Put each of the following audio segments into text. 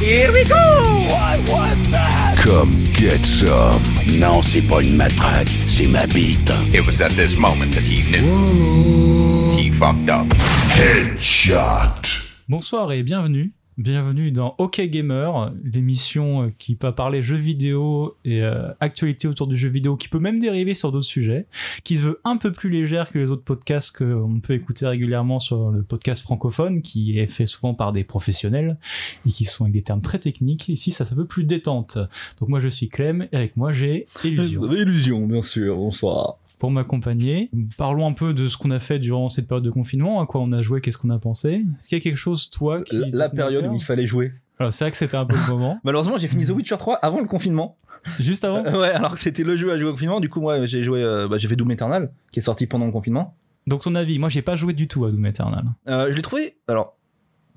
Here we go! I want that! Come get some. Non, c'est pas une matraque, c'est ma bite. It was at this moment that he knew. He fucked up. Headshot. Bonsoir et bienvenue. Bienvenue dans OK Gamer, l'émission euh, qui peut parler jeux vidéo et euh, actualité autour du jeu vidéo, qui peut même dériver sur d'autres sujets, qui se veut un peu plus légère que les autres podcasts qu'on peut écouter régulièrement sur le podcast francophone, qui est fait souvent par des professionnels et qui sont avec des termes très techniques. Ici, ça se veut plus détente. Donc moi, je suis Clem et avec moi, j'ai Illusion. Illusion, bien sûr, bonsoir. Pour m'accompagner. Parlons un peu de ce qu'on a fait durant cette période de confinement, à quoi on a joué, qu'est-ce qu'on a pensé. Est-ce qu'il y a quelque chose, toi, qui... La, la période où il fallait jouer. Alors, c'est vrai que c'était un peu le moment. Malheureusement, j'ai fini The Witcher 3 avant le confinement. Juste avant Euh, ouais, alors que c'était le jeu à jouer au confinement. Du coup, moi, j'ai joué, euh, bah, j'ai fait Doom Eternal, qui est sorti pendant le confinement. Donc, ton avis Moi, j'ai pas joué du tout à Doom Eternal. Euh, je l'ai trouvé, alors,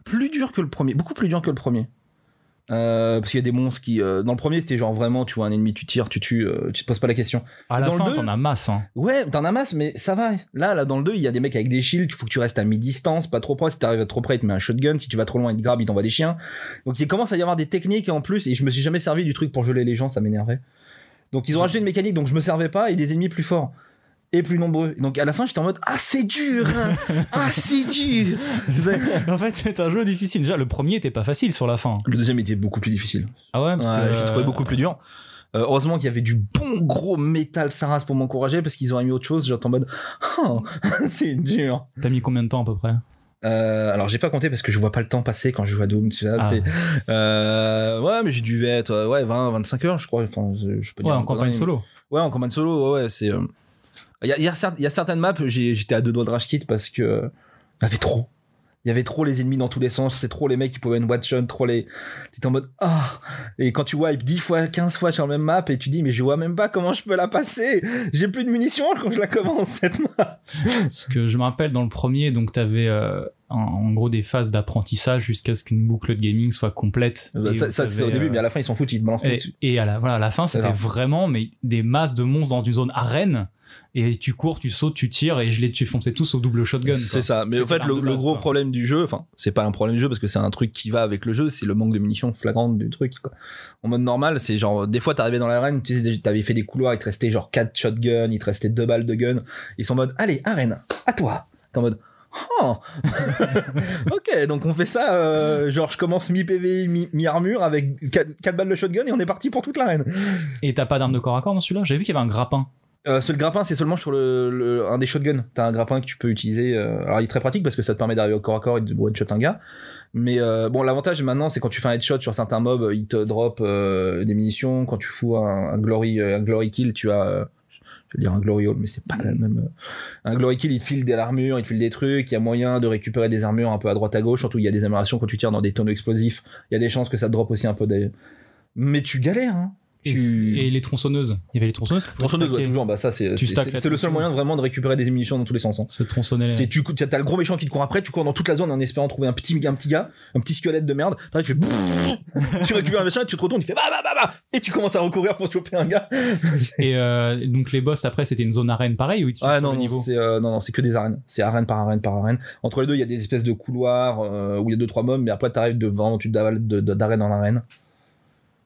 plus dur que le premier, beaucoup plus dur que le premier. Euh, parce qu'il y a des monstres qui. euh, dans le premier, c'était genre vraiment, tu vois un ennemi, tu tires, tu tues, euh, tu te poses pas la question. À la Dans le fin, deux- t'en as masse. Hein. Ouais, t'en as masse, mais ça va. Là, là, dans le 2, il y a des mecs avec des shields, il faut que tu restes à mi-distance, pas trop proche. Si t'arrives trop près, il te met un shotgun. Si tu vas trop loin, il te grabe, il t'envoie des chiens. Donc il commence à y avoir des techniques en plus, et je me suis jamais servi du truc pour geler les gens, ça m'énervait. Donc ils ont rajouté une mécanique, donc je me servais pas, et des ennemis plus forts. Et plus nombreux. Donc à la fin, j'étais en mode Ah, c'est dur hein Ah, c'est dur en fait, c'est un jeu difficile. Déjà, le premier était pas facile sur la fin. Le deuxième était beaucoup plus difficile. Ah ouais, parce Ouais, que. je l'ai trouvé beaucoup plus dur. Euh, heureusement qu'il y avait du bon gros métal Saras pour m'encourager parce qu'ils auraient mis autre chose. J'étais en mode Oh, c'est dur. T'as mis combien de temps à peu près? Euh, alors j'ai pas compté parce que je vois pas le temps passer quand je joue à Doom. Tu vois, Ah. euh, ouais, mais j'ai dû être euh, ouais 20, 25 heures, je crois. Enfin, je, Ouais, en campagne solo. Ouais, en campagne solo. Ouais, c'est. Il y, a, il y, a cer- il y a certaines maps, j'étais à deux doigts de rage quit parce que euh, il y avait trop. Il y avait trop les ennemis dans tous les sens, c'est trop les mecs qui pouvaient une one shot, trop les. T'es en mode ah. Et quand tu wipes 10 fois, 15 fois sur la même map et tu dis mais je vois même pas comment je peux la passer. J'ai plus de munitions quand je la commence cette map. Ce que je me rappelle dans le premier, donc t'avais euh, en, gros des phases d'apprentissage jusqu'à ce qu'une boucle de gaming soit complète. Ça, ça, c'est au début, euh, mais à la fin ils s'en foutent, ils te balancent Et, à la, voilà, à la fin, c'était vraiment mais des masses de monstres dans une zone arène. Et tu cours, tu sautes, tu tires, et je les tu fonçais tous au double shotgun. C'est ça. Mais en fait, le, le gros problème du jeu, enfin, c'est pas un problème du jeu parce que c'est un truc qui va avec le jeu, c'est le manque de munitions flagrantes du truc. Quoi. En mode normal, c'est genre, des fois, t'arrivais dans l'arène, tu sais, t'avais fait des couloirs, il te restait genre 4 shotguns, il te restait 2 balles de gun. Ils sont en mode, allez, arène, à toi. T'es en mode, oh. ok, donc on fait ça, euh, genre, je commence mi-PV, mi- mi-armure avec 4, balles de shotgun et on est parti pour toute l'arène. Et t'as pas d'arme de corps à corps dans celui-là? J'ai vu qu'il y avait un grappin. Euh, le grappin, c'est seulement sur le, un des shotguns. T'as un grappin que tu peux utiliser. euh, alors, il est très pratique parce que ça te permet d'arriver au corps à corps et de one-shot un gars. Mais euh, bon, l'avantage maintenant, c'est quand tu fais un headshot sur certains mobs, il te drop euh, des munitions. Quand tu fous un, glory, un glory kill, tu as. je veux dire un glory hole, mais c'est pas la même. Un glory kill, il te file de l'armure, il te file des trucs. Il y a moyen de récupérer des armures un peu à droite à gauche. Surtout, il y a des améliorations quand tu tires dans des tonneaux explosifs. Il y a des chances que ça te drop aussi un peu des. Mais tu galères, hein. Et, Tu- et les tronçonneuses. Il y avait les tronçonneuses. tu pouvais Tronçonneuse, ouais, toujours, bah ça c'est c'est- c'est- c'est le seul moyen vraiment de récupérer des munitions dans tous les sens. hein. Se tronçonner. C'est tu t'as le gros méchant qui te court après, tu cours dans toute la zone en espérant trouver un petit un petit gars, un petit squelette de merde. T'arrives, tu fais tu récupères un méchant, et tu te retournes, tu fais bah bah bah bah et tu commences à recourir pour choper un gars. Et euh, donc les boss après c'était une zone arène pareil ou Ah non non niveau c'est euh, non non c'est que des arènes, c'est arène par arène par arène. Entre les deux il y a des espèces de couloirs euh, où il y a deux trois mobs, mais après t'arrives de vraiment tu de- d'arène en arène.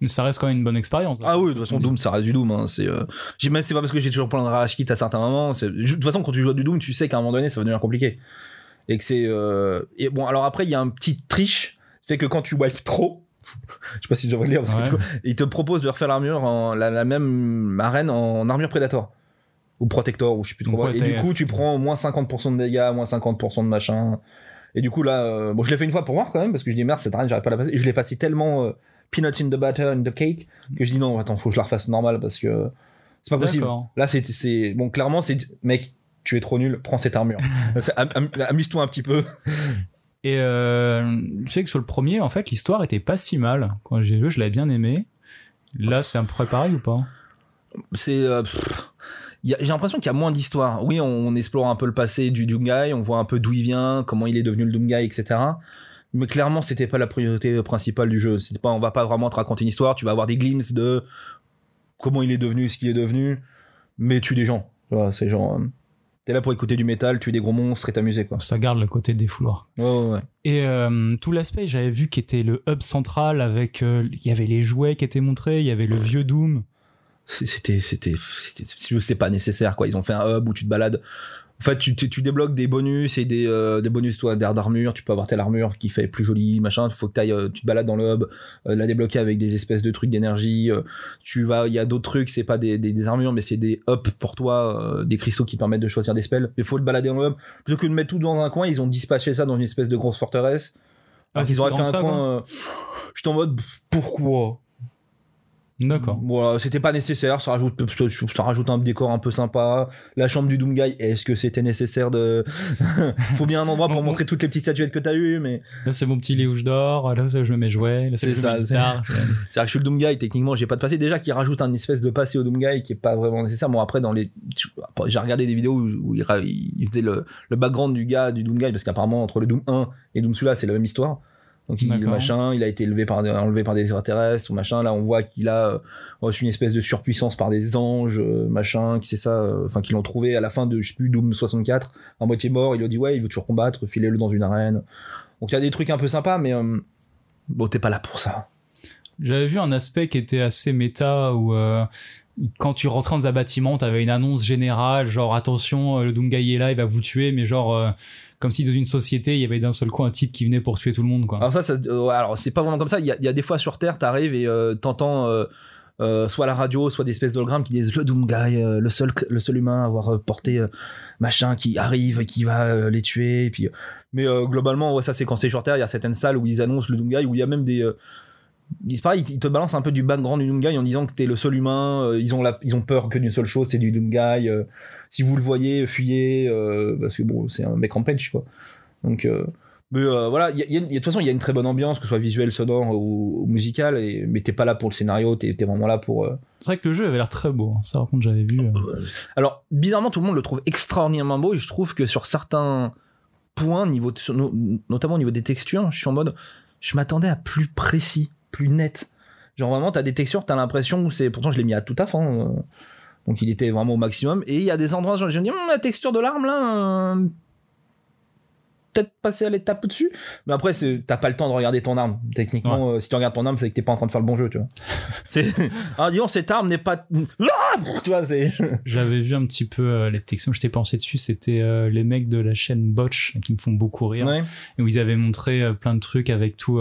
Mais ça reste quand même une bonne expérience. Ah oui, de toute façon, Doom, ça reste du Doom. Hein. C'est, euh... c'est pas parce que j'ai toujours plein de rage à certains moments. De toute façon, quand tu joues à du Doom, tu sais qu'à un moment donné, ça va devenir compliqué. Et que c'est. euh, Et bon, alors après, il y a un petit triche, fait que quand tu wipes trop, je sais pas si je devrais le dire, parce Ouais. que du coup, il te propose de refaire l'armure, en... la, la même arène en armure Predator. Ou Protector, ou je sais plus trop quoi. Et du coup, tu prends moins 50% de dégâts, moins 50% de machin. Et du coup, là, euh, bon, je l'ai fait une fois pour voir quand même, parce que je dis merde, cette arène, j'arrive pas à la passer. Et je l'ai passé tellement. euh, peanuts in the butter in the cake que je dis non attends faut que je la refasse normal parce que c'est pas possible. Là c'est bon clairement c'est mec tu es trop nul prends cette armure. C'est- am- am- amuse-toi un petit peu. Et euh, tu sais que sur le premier en fait l'histoire était pas si mal. Quand j'ai joué je l'avais bien aimé. Là c'est un peu pareil ou pas? C'est euh, j'ai l'impression qu'il y a moins d'histoire. Oui on, on explore un peu le passé du Doomguy on voit un peu d'où il vient comment il est devenu le Doomguy etc mais clairement c'était pas la priorité principale du jeu c'était pas on va pas vraiment te raconter une histoire tu vas avoir des glimpses de comment il est devenu ce qu'il est devenu mais tue des gens tu vois c'est genre euh, T'es là pour écouter du métal, tuer des gros monstres et t'amuser, quoi. Ça garde le côté défouloir. Ouais, ouais, ouais. Et euh, tout l'aspect, j'avais vu qui était le hub central avec, euh, il y avait les jouets qui étaient montrés, il y avait le vieux Doom. C'était, c'était, c'était pas nécessaire, quoi. Ils ont fait un hub où tu te balades. En fait, tu, tu, tu débloques des bonus et des, euh, des bonus, toi, d'air d'armure. Tu peux avoir telle armure qui fait plus jolie, machin. Il faut que t'ailles, euh, tu te balades dans le hub, euh, la débloquer avec des espèces de trucs d'énergie. tu vas, il y a d'autres trucs, c'est pas des, des, des armures, mais c'est des ups pour toi, des cristaux qui permettent de choisir des spells. Mais faut le balader dans le hub. Plutôt que de mettre tout dans un coin, ils ont dispatché ça dans une espèce de grosse forteresse. Ah, c'est auraient fait un ça, coin. euh, J'étais en mode, pourquoi? D'accord. voilà, c'était pas nécessaire, ça rajoute, ça rajoute un décor un peu sympa. La chambre du Doomguy, est-ce que c'était nécessaire de. Faut bien un endroit pour montrer toutes les petites statuettes que t'as eues, mais. Là, c'est mon petit lit où je dors, là, je mets mes jouets, là, c'est mets ça, c'est-. C'est-à-dire que je suis le Doomguy, techniquement, j'ai pas de passé. Déjà qu'il rajoute un espèce de passé au Doomguy qui est pas vraiment nécessaire. Bon, après, dans les. J'ai regardé des vidéos où, où il, ra- il faisait le, le background du gars du Doomguy, parce qu'apparemment, entre le Doom 1 et Doom celui-là, c'est la même histoire. Donc, il, machin, il a été élevé par, enlevé par des extraterrestres, ou machin. Là, on voit qu'il a euh, reçu une espèce de surpuissance par des anges, euh, machin, qui c'est ça, euh, enfin, qui l'ont trouvé à la fin de, je sais plus, Doom 64, à moitié mort. Il lui a dit, ouais, il veut toujours combattre, filez-le dans une arène. Donc, il y a des trucs un peu sympas, mais euh, bon, t'es pas là pour ça. J'avais vu un aspect qui était assez méta où euh, quand tu rentrais dans un bâtiment, t'avais une annonce générale, genre attention, le Doomguy est là, il va vous tuer, mais genre euh, comme si dans une société, il y avait d'un seul coup un type qui venait pour tuer tout le monde, quoi. Alors ça, ça euh, alors c'est pas vraiment comme ça. Il y a, des fois sur Terre, t'arrives et euh, t'entends euh, euh, soit la radio, soit des espèces d'hologrammes qui disent le Doomguy, le seul, le seul humain à avoir porté machin qui arrive et qui va les tuer. Puis, mais globalement, ouais, ça c'est quand c'est sur Terre. Il y a certaines salles où ils annoncent le Doomguy, où il y a même des ils, ils te balancent un peu du background du Doomguy en disant que t'es le seul humain. ils ont la, ils ont peur que d'une seule chose, c'est du Doomguy. Si vous le voyez, fuyez euh, parce que bon, c'est un mec rampage quoi. Donc euh, mais euh, voilà, il y a- y a y de toute façon, il y a une très bonne ambiance, que ce soit visuelle, sonore ou, ou musicale, et, mais t'es pas là pour le scénario, t'es es vraiment là pour. euh, C'est vrai que le jeu avait l'air très beau, hein. ça par contre j'avais vu. Alors, bizarrement, tout le monde le trouve extraordinairement beau, et je trouve que sur certains points, niveau de- sur- no- notamment au niveau des textures, je suis en mode, je m'attendais à plus précis, plus net. Genre vraiment, t'as des textures, t'as l'impression où c'est. Pourtant, je l'ai mis à tout à fond. euh, donc il était vraiment au maximum. Et il y a des endroits, genre, je me dis, Hum, la texture de l'arme là. Peut-être passer à l'étape au-dessus. Mais après, t'as pas le temps de regarder ton arme. Techniquement, euh, si tu regardes ton arme, c'est que t'es pas en train de faire le bon jeu, tu vois. C'est. Ah, disons, cette arme n'est pas. Ah tu vois, c'est. J'avais vu un petit peu euh, les textes, je t'ai pensé dessus, c'était euh, les mecs de la chaîne Botch qui me font beaucoup rire. Ouais. et où ils avaient montré euh, plein de trucs avec tout,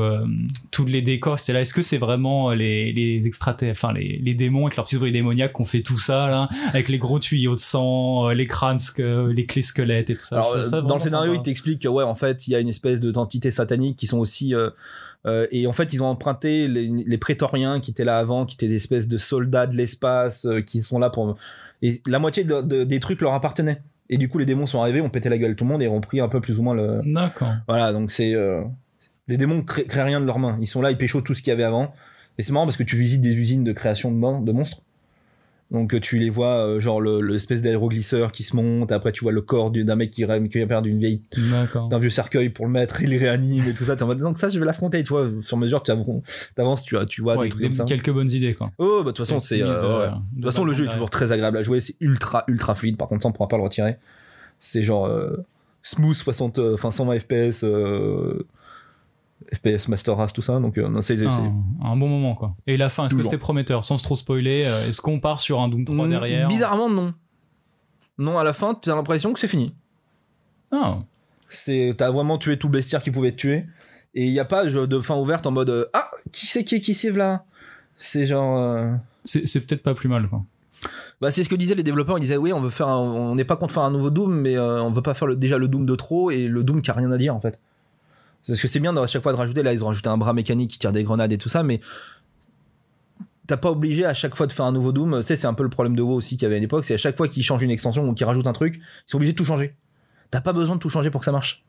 tous les décors. C'était là, est-ce que c'est vraiment les, les extraterrestres, enfin les, les démons avec leurs petits ouvriers démoniaques qu'on fait tout ça là, avec les gros tuyaux de sang, les crânes, les clés squelettes et tout ça. Alors, dans le scénario, il t'explique que, ouais, en fait, il y a une espèce de- d'entités sataniques qui sont aussi. euh, euh, et en fait, ils ont emprunté les, les prétoriens qui étaient là avant, qui étaient des espèces de soldats de l'espace, euh, qui sont là pour. Et la moitié de- de- des trucs leur appartenaient. Et du coup, les démons sont arrivés, ont pété la gueule tout le monde et ont pris un peu plus ou moins le. D'accord. Voilà, donc c'est. Les démons créent, créent rien de leurs mains. Ils sont là, ils pécho tout ce qu'il y avait avant. Et c'est marrant parce que tu visites des usines de création de, mon- de monstres. Donc euh, tu les vois, euh, genre le- l'espèce d'aéroglisseur qui se monte, après tu vois le corps du- d'un mec qui, qui a perdu une vieille d'un vieux cercueil pour le mettre, il le réanime et tout ça. T'es en mode, donc ça, je vais l'affronter, tu vois. Sur mesure, tu avances, tu, vois- tu vois Ouais, des trucs des- comme ça. quelques bonnes idées quoi. Oh, bah, de toute façon, c'est. Euh, de- ouais. de De toute façon, le jeu est toujours très agréable à jouer, c'est ultra, ultra fluide. Par contre, ça, on pourra pas le retirer. C'est genre euh, smooth 60, euh, enfin 120 FPS, FPS Master Race, tout ça. Donc, euh, c'est. c'est- Un, un bon moment quoi. Et la fin, est-ce que c'était prometteur? Sans trop spoiler, euh, est-ce qu'on part sur un Doom 3 Mm, derrière? Bizarrement, non. Non, à la fin, tu as l'impression que c'est fini. Ah, C'est, t'as vraiment tué tout le bestiaire qui pouvait te tuer. Et il n'y a pas de fin ouverte en mode euh, Ah, qui c'est qui est qui c'est là? C'est genre. euh, c'est c'est peut-être pas plus mal quoi. Bah, c'est ce que disaient les développeurs. Ils disaient oui, on veut faire, un- on n'est pas contre faire un nouveau Doom, mais euh, on veut pas faire le- déjà le Doom de trop et le Doom qui a rien à dire en fait. Parce que c'est bien à chaque fois de rajouter. Là, ils ont rajouté un bras mécanique qui tire des grenades et tout ça, mais t'as pas obligé à chaque fois de faire un nouveau Doom. Tu sais, c'est un peu le problème de WoW aussi qu'il y avait à l'époque. C'est à chaque fois qu'ils changent une extension ou qu'ils rajoutent un truc, ils sont obligés de tout changer. T'as pas besoin de tout changer pour que ça marche.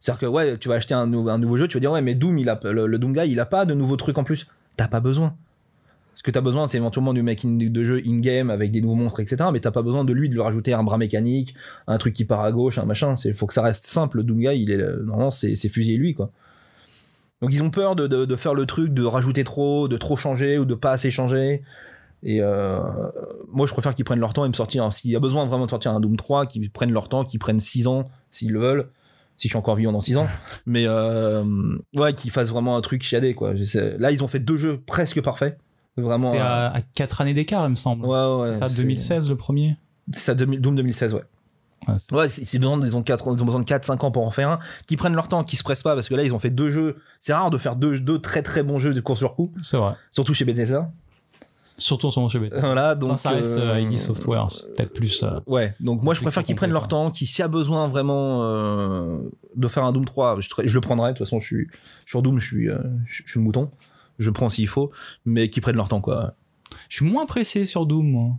C'est-à-dire que ouais, tu vas acheter un, nou- un nouveau jeu, tu vas dire ouais, mais Doom, il a, le, le Doom Guy, il a pas de nouveaux trucs en plus. T'as pas besoin. Ce que t'as besoin, c'est éventuellement du making de jeu in-game avec des nouveaux monstres, etc. Mais t'as pas besoin de lui de lui rajouter un bras mécanique, un truc qui part à gauche, un machin. C'est faut que ça reste simple. Le Doom Guy, il est normalement c'est fusillé lui quoi. Donc ils ont peur de, de, de faire le truc, de rajouter trop, de trop changer ou de pas assez changer. Et euh, moi, je préfère qu'ils prennent leur temps et me sortir. S'il y a besoin vraiment de sortir un Doom 3, qu'ils prennent leur temps, qu'ils prennent 6 ans s'ils le veulent. Si je suis encore vivant dans 6 ans. Mais euh, ouais, qu'ils fassent vraiment un truc chiadé, quoi. Là, ils ont fait deux jeux presque parfaits. Vraiment. C'était euh, à, 4 années d'écart, il me semble. Ouais, ouais. C'est ça, c'est- 2016 le premier C'est 2000 Doom 2016, ouais. Ouais, c'est- besoin, ils ont 4, ils ont besoin de 4, 5 ans pour en faire un. Qui prennent leur temps, qui se pressent pas, parce que là, ils ont fait deux jeux. C'est rare de faire deux, deux très très bons jeux de course sur coup, C'est vrai. surtout chez Bethesda. Surtout en ce moment chez Bethesda. Voilà, donc. Enfin, ça reste euh, euh, ID Software, c'est peut-être plus. euh, Ouais, donc moi je préfère qu'ils prennent leur temps, qu'ils s'il y a besoin vraiment euh, de faire un Doom 3, je, le prendrai, de toute façon je suis sur Doom, je suis, euh, je, je suis le mouton, je prends s'il faut, mais qu'ils prennent leur temps quoi. Je suis moins pressé sur Doom, moi.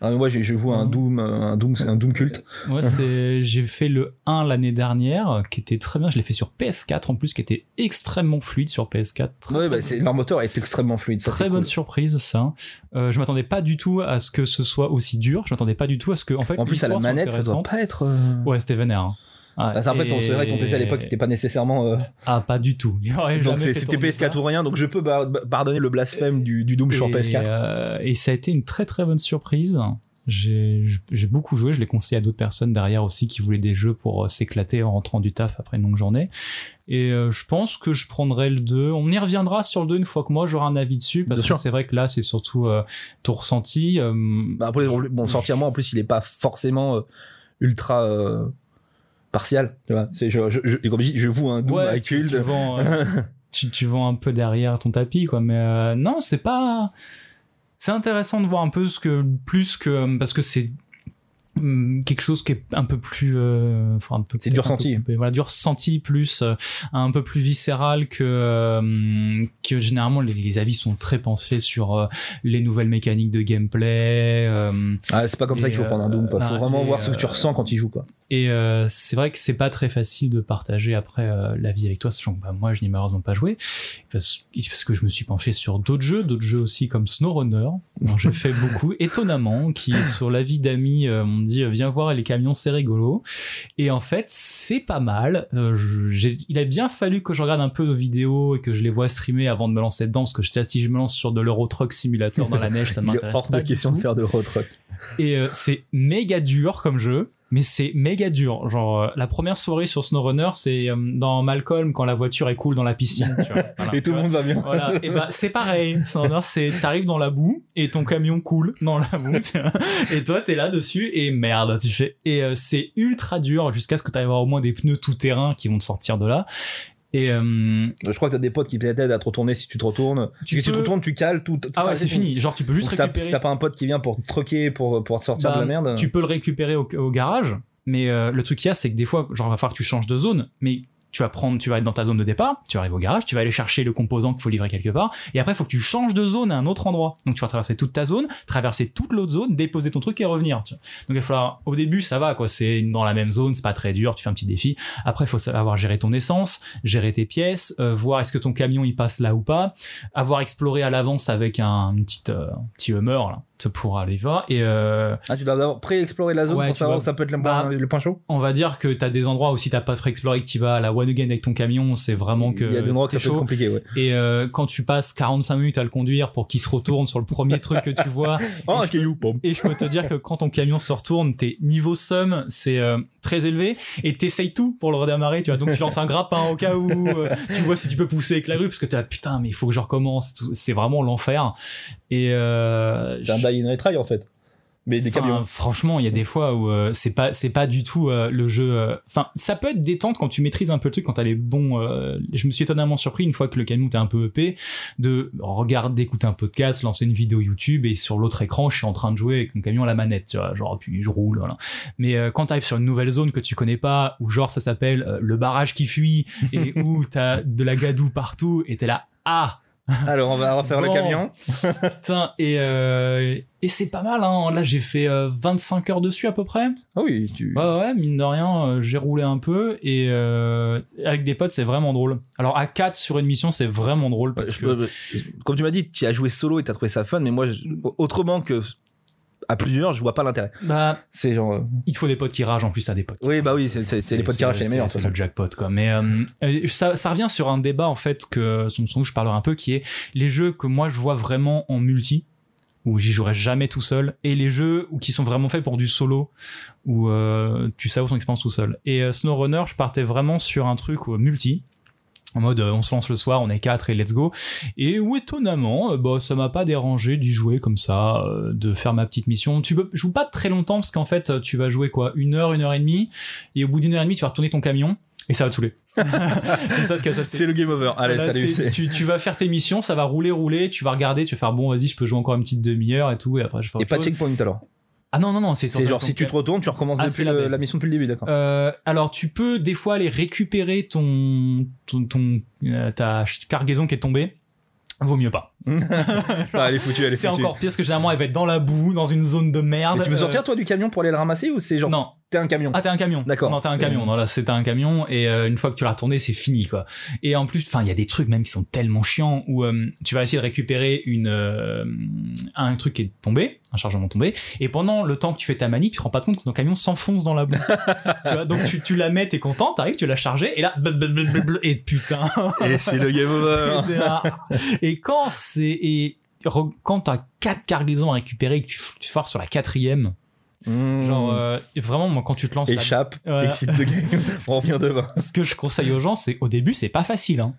Ah, moi joue à un. Doom, euh, un Doom, un Doom culte. Moi, c'est, j'ai fait le 1 l'année dernière, euh, qui était très bien. Je l'ai fait sur PS4 en plus, qui était extrêmement fluide sur PS4. Très, Ouais, très bah, c'est, leur moteur est extrêmement fluide. Ça, Très bonne cool. surprise, ça. Euh, je m'attendais pas du tout à ce que ce soit aussi dur. Je m'attendais pas du tout à ce que, en fait, En plus à la manette, ça doit pas être. euh, Ouais, c'était vénère. hein. Ah, bah, c'est vrai que ton PC à l'époque et- était pas nécessairement. euh, Ah, pas du tout. Donc c'était tourner PS4 ça. ou rien, donc je peux pardonner le blasphème du, du Doom sur et, PS4. euh, et ça a été une très très bonne surprise. J'ai beaucoup joué, je l'ai conseillé à d'autres personnes derrière aussi qui voulaient des jeux pour euh, s'éclater en rentrant du taf après une longue journée. Et euh, je pense que je prendrai le 2. On y reviendra sur le 2 une fois que moi j'aurai un avis dessus, parce Bien que c'est vrai que là c'est surtout ton ressenti. Bah, après, bon, sortir moi en plus, il est pas forcément ultra partial. Tu vois, c'est je, je, je, comme je dis, je vous un Doom ouais, à tu, culte. tu vends, euh, tu, tu vends un peu derrière ton tapis, quoi. Mais euh, non, c'est pas. C'est intéressant de voir un peu ce que plus que parce que c'est hum, quelque chose qui est un peu plus euh, enfin un peu C'est du peu ressenti. coupé. voilà du ressenti plus euh, un peu plus viscéral que euh, que généralement les, les avis sont très penchés sur euh, les nouvelles mécaniques de gameplay euh, Ah, c'est pas comme ça qu'il faut prendre un Doom. Quoi. Faut euh, vraiment voir ce que tu euh, ressens quand tu joues. Quoi. Et euh, c'est vrai que c'est pas très facile de partager après euh, la vie avec toi, sachant que bah, moi je n'ai malheureusement pas joué, parce, parce que je me suis penché sur d'autres jeux, d'autres jeux aussi comme SnowRunner, dont j'ai fait beaucoup, étonnamment, qui sur la vie d'amis euh, m'ont dit euh, viens voir les camions, c'est rigolo. Et en fait c'est pas mal. Euh, je- il a bien fallu que je regarde un peu de vidéos et que je les vois streamer avant de me lancer dedans, parce que j'étais si je me lance sur de l'Euro Truck Simulator dans la neige, ça m'intéresse hors pas de question de faire de road truck. Et euh, c'est méga dur comme jeu, mais c'est méga dur. Genre, euh, la première soirée sur SnowRunner, c'est euh, dans Malcolm quand la voiture est cool dans la piscine. tu vois. Voilà, Et tout le monde va bien. Voilà, et bah c'est pareil. SnowRunner, c'est t'arrives dans la boue et ton camion coule dans la boue, tu vois. et toi t'es là dessus et merde, tu fais. Et euh, c'est ultra dur jusqu'à ce que t'arrives à avoir au moins des pneus tout terrain qui vont te sortir de là. Et euh, Je crois que t'as des potes qui t'aident à te retourner si tu te retournes. Tu si tu te retournes, tu cales tout. tout ah ouais, c'est fini. Genre tu peux juste Donc, récupérer. si t'as pas un pote qui vient pour te truquer, pour, pour te sortir Bah, de la merde. Tu peux le récupérer au, au garage, mais euh, le truc qu'il y a, c'est que des fois, genre, il va falloir que tu changes de zone, mais tu vas prendre, tu vas être dans ta zone de départ, tu arrives au garage, tu vas aller chercher le composant qu'il faut livrer quelque part, et après, il faut que tu changes de zone à un autre endroit. Donc, tu vas traverser toute ta zone, traverser toute l'autre zone, déposer ton truc et revenir. tu. Donc, il va falloir, au début, ça va, quoi, c'est dans la même zone, c'est pas très dur, tu fais un petit défi. Après, il faut savoir gérer ton essence, gérer tes pièces, euh, voir est-ce que ton camion il passe là ou pas, avoir exploré à l'avance avec un une petite, euh, petit humeur, là, pour aller voir, et euh, Ah, tu dois d'abord pré-explorer la zone Ouais, pour tu savoir vois. où ça peut être le, Bah, le point chaud. on va dire que t'as des endroits où si t'as pas fait explorer que tu vas à la one again avec ton camion, c'est vraiment que Il y a des endroits que ça peut être chaud. compliqué, ouais. Et euh, quand tu passes 45 minutes à le conduire pour qu'il se retourne sur le premier truc que tu vois, Oh, Et un je et je peux te dire que quand ton camion se retourne, tes niveau somme c'est euh, très élevé et t'essayes tout pour le redémarrer, tu vois. Donc tu lances un grappin au cas où, euh, tu vois si tu peux pousser avec la grue parce que t'es là putain mais il faut que je recommence. C'est vraiment l'enfer. Et euh, C'est un die in retry, en fait. Mais des camions. franchement, il y a des fois où euh, c'est pas c'est pas du tout euh, le jeu. euh, Enfin, ça peut être détente quand tu maîtrises un peu le truc, quand t'as les bons. euh, je me suis étonnamment surpris une fois que le camion était un peu EP de regarder, d'écouter un podcast, lancer une vidéo YouTube et sur l'autre écran, je suis en train de jouer avec mon camion à la manette, tu vois, genre puis je roule. Voilà. Mais euh, quand t'arrives sur une nouvelle zone que tu connais pas, où genre ça s'appelle euh, le barrage qui fuit et où t'as de la gadoue partout et t'es là ah Alors, on va refaire le camion. putain et euh, et c'est pas mal hein. Là j'ai fait euh, 25 heures dessus à peu près. Ah oui, tu. Ouais, ouais, mine de rien, euh, j'ai roulé un peu et euh, avec des potes, c'est vraiment drôle. Alors à 4 sur une mission, c'est vraiment drôle parce Je que peux- Comme tu m'as dit, tu as joué solo et t'as trouvé ça fun, mais moi, je- autrement que à plusieurs, je vois pas l'intérêt. bah C'est genre. euh, il te faut des potes qui ragent en plus à des potes. Oui, bah oui, c'est les potes qui arrachent les meilleurs. C'est le jackpot quoi. Mais euh, euh, ça, ça revient sur un débat en fait que dont je parlerai un peu qui est les jeux que moi je vois vraiment en multi. où j'y jouerai jamais tout seul et les jeux où qui sont vraiment faits pour du solo où euh, tu savais ton expérience tout seul et SnowRunner je partais vraiment sur un truc euh, multi en mode euh, on se lance le soir on est quatre et let's go et où étonnamment euh, bah ça m'a pas dérangé d'y jouer comme ça euh, de faire ma petite mission tu peux joues pas très longtemps parce qu'en fait tu vas jouer quoi une heure une heure et demie et au bout d'une heure et demie tu vas retourner ton camion et ça va te saouler c'est ça ce que ça C'est le game over. Allez, voilà, salut. tu, tu vas faire tes missions, ça va rouler, rouler, tu vas regarder, tu vas faire bon, vas-y, je peux jouer encore une petite demi-heure et tout, et après je fais Et autre pas de chose. checkpoint alors. Ah non, non, non, c'est C'est genre si tu te retournes, tu recommences Ah, depuis la le- baisse. la mission depuis le début, d'accord. Euh, alors tu peux des fois aller récupérer ton, ton, ton euh, ta cargaison qui est tombée. Vaut mieux pas. Ah, elle est foutue, elle est C'est encore pire parce que généralement elle va être dans la boue, dans une zone de merde. Tu peux Euh, sortir toi du camion pour aller le ramasser ou c'est genre Non. T'es un camion Ah t'es un camion. D'accord. Non t'es un camion. Non là c'est un camion et euh, une fois que tu l'as retourné c'est fini quoi. Et en plus enfin il y a des trucs même qui sont tellement chiants où euh, tu vas essayer de récupérer une euh, un truc qui est tombé, un chargement tombé et pendant le temps que tu fais ta manip tu te rends pas compte que ton camion s'enfonce dans la boue. tu vois donc tu, tu la mets t'es content t'arrives tu l'as chargé et là blablabla, et putain Et c'est le game over. et quand c'est et quand t'as quatre cargaisons à récupérer et que tu, tu foires sur la quatrième Mmh. Genre, euh, vraiment, moi, quand tu te lances échappe, Voilà. exit the game. On revient devant. ce que je conseille aux gens, c'est au début, c'est pas facile. Hein.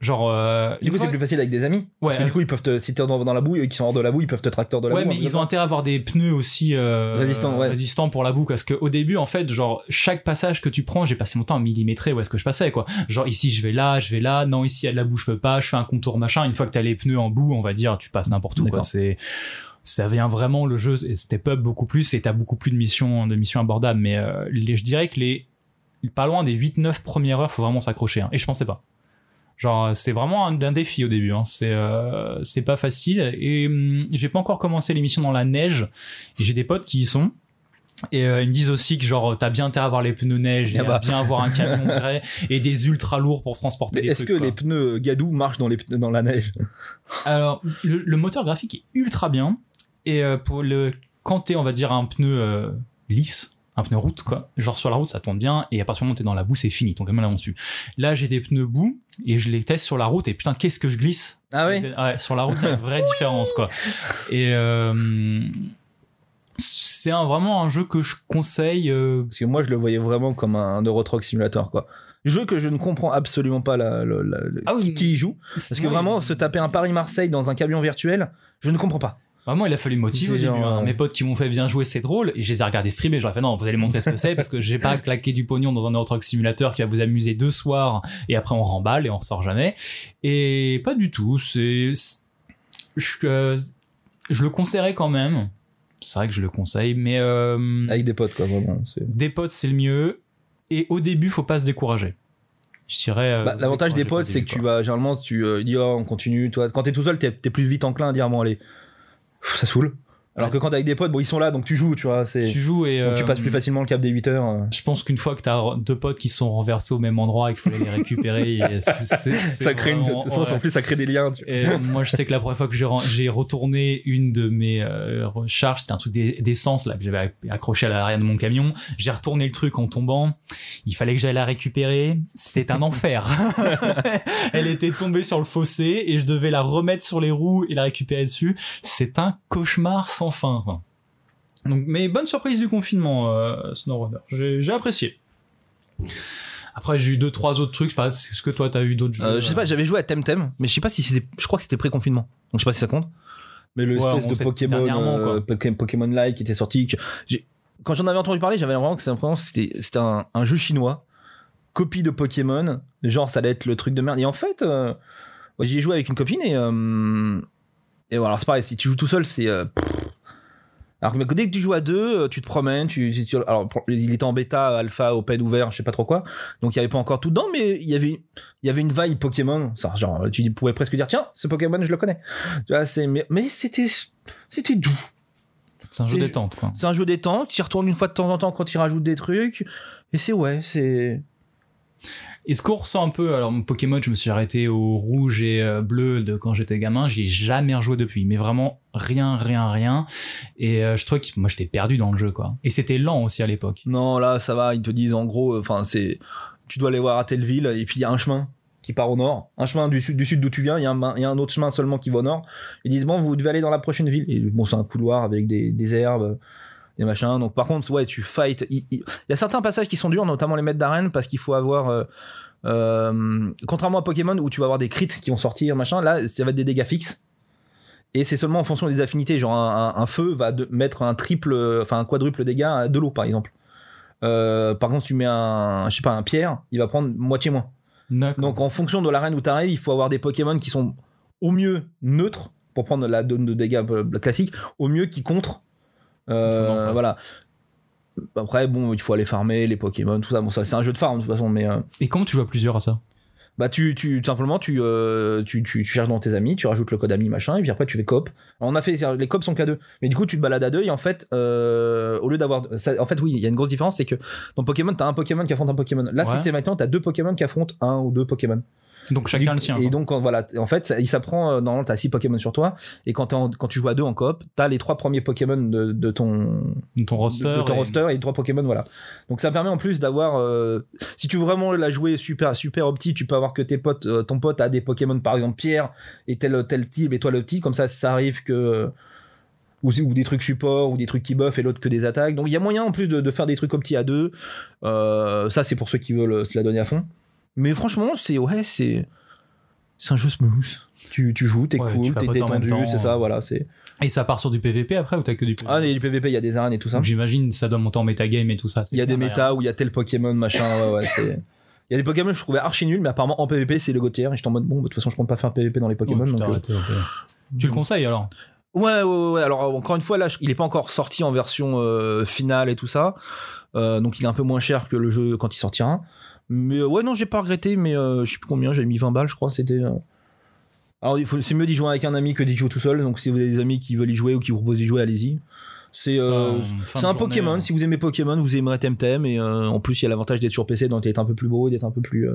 Genre, euh, Du coup, c'est plus facile avec des amis. Ouais, Parce que du coup, ils peuvent te, si t'es dans, dans la boue, eux qui sont hors de la boue, ils peuvent te tracteur de la Ouais, boue. mais un truc ils ont intérêt à avoir des pneus aussi euh, Résistants, ouais. résistants pour la boue, parce qu'au début, en fait, genre chaque passage que tu prends, j'ai passé mon temps à millimétrer où est-ce que je passais, quoi. Genre ici, je vais là, je vais là, non ici il y a de la boue, je peux pas, je fais un contour machin. Une fois que t'as les pneus en boue, on va dire, tu passes n'importe où. C'est ça vient vraiment le jeu et step up beaucoup plus et t'as beaucoup plus de missions de missions abordables mais euh, les, je dirais que les pas loin des 8-9 premières heures faut vraiment s'accrocher hein. et je pensais pas genre c'est vraiment un, un défi au début hein. c'est euh, c'est pas facile et hum, j'ai pas encore commencé l'émission dans la neige j'ai des potes qui y sont et euh, ils me disent aussi que genre t'as bien intérêt à avoir les pneus neige et Ah bah. à bien avoir un camion grès et des ultra lourds pour transporter est-ce que quoi. les pneus Gadou marchent dans, les, pneus- dans la neige? Alors, le, le moteur graphique est ultra bien. Et euh, pour le, quand t'es, on va dire, un pneu euh, lisse, un pneu route, quoi, genre sur la route, ça tourne bien. Et à partir du moment où t'es dans la boue, c'est fini. Ton camion n'avance plus. Là, j'ai des pneus boue et je les teste sur la route. Et putain, qu'est-ce que je glisse Ah ouais Ouais, sur la route, il y a une vraie différence, quoi. Et euh, c'est un, vraiment un jeu que je conseille. euh, Parce que moi, je le voyais vraiment comme un Euro Truck Simulator, quoi. Jeu que je ne comprends absolument pas la, la- la- la- Ah oui, qui, qui y joue. Parce que vraiment, se taper un Paris-Marseille dans un camion virtuel, je ne comprends pas. Vraiment, il a fallu me motiver au début. genre, hein. Mes potes qui m'ont fait bien jouer, c'est drôle. Et je les ai regardés streamer. J'aurais fait non, vous allez montrer ce que c'est parce que j'ai pas claqué du pognon dans un Euro Truck Simulator qui va vous amuser deux soirs et après on remballe et on ressort jamais. Et pas du tout. C'est, je, euh, je le conseillerais quand même. C'est vrai que je le conseille, mais euh, Avec des potes, quoi, vraiment. des potes c'est le mieux. Et au début, faut pas se décourager. Je dirais. euh, Bah, L'avantage des potes, c'est que tu vas, généralement, tu euh, dis, oh, on continue. Toi, quand t'es tout seul, t'es es plus vite enclin à dire, bon, allez, ça saoule. Alors que quand t'es avec des potes, bon, ils sont là, donc tu joues, tu vois. c'est Tu joues et donc tu euh, passes plus facilement le cap des 8 heures. euh. Je pense qu'une fois que t'as deux potes qui sont renversés au même endroit et qu'il fallait les récupérer, et c'est- c'est- c'est Ça crée une. De vraiment- toute façon, ouais. en plus, ça crée des liens. tu vois. Et moi, je sais que la première fois que j'ai j'ai retourné une de mes euh, recharges, c'était un truc d'e- d'essence là que j'avais accroché à l'arrière de mon camion. J'ai retourné le truc en tombant. Il fallait que j'aille la récupérer. C'était un enfer. Elle était tombée sur le fossé et je devais la remettre sur les roues et la récupérer dessus. C'est un cauchemar sans fin. Donc, mais bonne surprise du confinement, euh, SnowRunner. J'ai j'ai apprécié. Après, j'ai eu deux, trois autres trucs. Est-ce que toi, t'as eu d'autres jeux Euh, je sais pas, j'avais joué à Temtem, mais je sais pas si c'était. Je crois que c'était pré-confinement. Donc je sais pas si ça compte. Mais le Ouais, espèce de Pokémon, euh, Poké- Pokémon-like qui était sorti. que j'ai- Quand j'en avais entendu parler, j'avais vraiment que c'est l'impression que c'était c'était un, un jeu chinois, copie de Pokémon. Genre, ça allait être le truc de merde. Et en fait, euh, j'y ai joué avec une copine et. euh, et voilà, alors c'est pareil, si tu joues tout seul, c'est. euh, pff. Alors que dès que tu joues à deux, euh, tu te promènes, tu, tu- tu- alors il était en bêta, alpha, open, ouvert, je sais pas trop quoi, donc il y avait pas encore tout dedans, mais il y avait, il y avait une vibe Pokémon, ça, genre tu pourrais presque dire tiens, ce Pokémon je le connais, tu vois, c'est, mais, mais c'était, c'était doux. C'est un jeu détente, quoi. C'est un jeu détente, tu y retournes une fois de temps en temps quand il rajoute des trucs, et c'est ouais, c'est, Est-ce qu'on ressent un peu, alors mon Pokémon, je me suis arrêté au rouge et euh, bleu de quand j'étais gamin, j'y ai jamais rejoué depuis, mais vraiment rien, rien, rien. Et euh, je trouvais que moi j'étais perdu dans le jeu, quoi. Et c'était lent aussi à l'époque. non là ça va, ils te disent en gros, enfin c'est, tu dois aller voir à telle ville et puis il y a un chemin. qui part au nord, un chemin du sud, du sud d'où tu viens, il y, a un- il y a un autre chemin seulement qui va au nord. Ils disent bon, vous devez aller dans la prochaine ville. Et bon, c'est un couloir avec des, des herbes, des machins. Donc par contre, ouais, tu fight. Il, il- il y a certains passages qui sont durs, notamment les maîtres d'arène, parce qu'il faut avoir. euh, euh, contrairement à Pokémon où tu vas avoir des crits qui vont sortir, machin, là, ça va être des dégâts fixes. Et c'est seulement en fonction des affinités. Genre, un, un- un feu va de- mettre un triple, enfin un quadruple dégâts à de l'eau, par exemple. Euh, par contre, si tu mets un, je sais pas, un pierre, il va prendre moitié moins. Donc, en fonction de l'arène où tu arrives, il faut avoir des Pokémon qui sont au mieux neutres pour prendre la donne de dégâts classique, au mieux qui contre. Euh, voilà. Après, bon, il faut aller farmer les Pokémon, tout ça. Bon, ça, c'est un jeu de farm de toute façon, mais euh, Et comment tu joues à plusieurs à ça? bah tu, tu tout simplement tu, euh, tu, tu, tu cherches dans tes amis, tu rajoutes le code ami machin, et puis après tu fais coop. On a fait les coop sont qu'à deux, mais du coup tu te balades à deux et en fait euh, au lieu d'avoir, ça- en fait oui, il y a une grosse différence, c'est que dans Pokémon t'as un Pokémon qui affronte un Pokémon. Là Ouais. si c'est maintenant t'as deux Pokémon qui affrontent un ou deux Pokémon. Donc chacun Du- le sien. Et quoi. donc voilà, en fait ça- il s'apprend euh, normalement t'as six Pokémon sur toi et quand, t'es en- quand tu joues à deux en coop, t'as les trois premiers Pokémon de, de ton ton roster. de, de ton et- roster et trois Pokémon voilà donc ça permet en plus d'avoir euh, si tu veux vraiment la jouer super super opti tu peux avoir que tes potes euh, ton pote a des Pokémon par exemple Pierre et tel tel type et toi le petit comme ça ça arrive que ou, ou des trucs support ou des trucs qui buff et l'autre que des attaques donc il y a moyen en plus de, de faire des trucs opti à deux Euh, ça c'est pour ceux qui veulent se la donner à fond mais franchement c'est ouais c'est c'est un jeu smooth tu, tu joues t'es Ouais, cool t'es détendu c'est ça voilà c'est Et ça part sur du PVP après ou t'as que du PVP ah il y a du PVP il y a des arènes et tout ça j'imagine ça doit monter en metagame et tout ça. Il y a des méta où il y a tel Pokémon, machin, ouais, ouais, c'est. Il y a des Pokémon que je trouvais archi nuls, mais apparemment en PvP c'est le Gautier. Et j'étais en mode, bon, de toute façon, je compte pas faire PvP dans les Pokémon. Donc, putain, euh. Tu le conseilles alors? Ouais, ouais, ouais. Alors, encore une fois, là, il est pas encore sorti en version euh, finale et tout ça. Euh, donc, il est un peu moins cher que le jeu quand il sortira. Mais ouais, non, j'ai pas regretté, mais euh, je sais plus combien, j'avais mis 20 balles, je crois, c'était. euh. Alors, c'est mieux d'y jouer avec un ami que d'y jouer tout seul. Donc, si vous avez des amis qui veulent y jouer ou qui vous proposent d'y jouer, allez-y. C'est euh, c'est un Pokémon. hein. Si vous aimez Pokémon, vous aimerez Temtem. Et euh, en plus, il y a l'avantage d'être sur PC, donc d'être un peu plus beau, d'être un peu plus.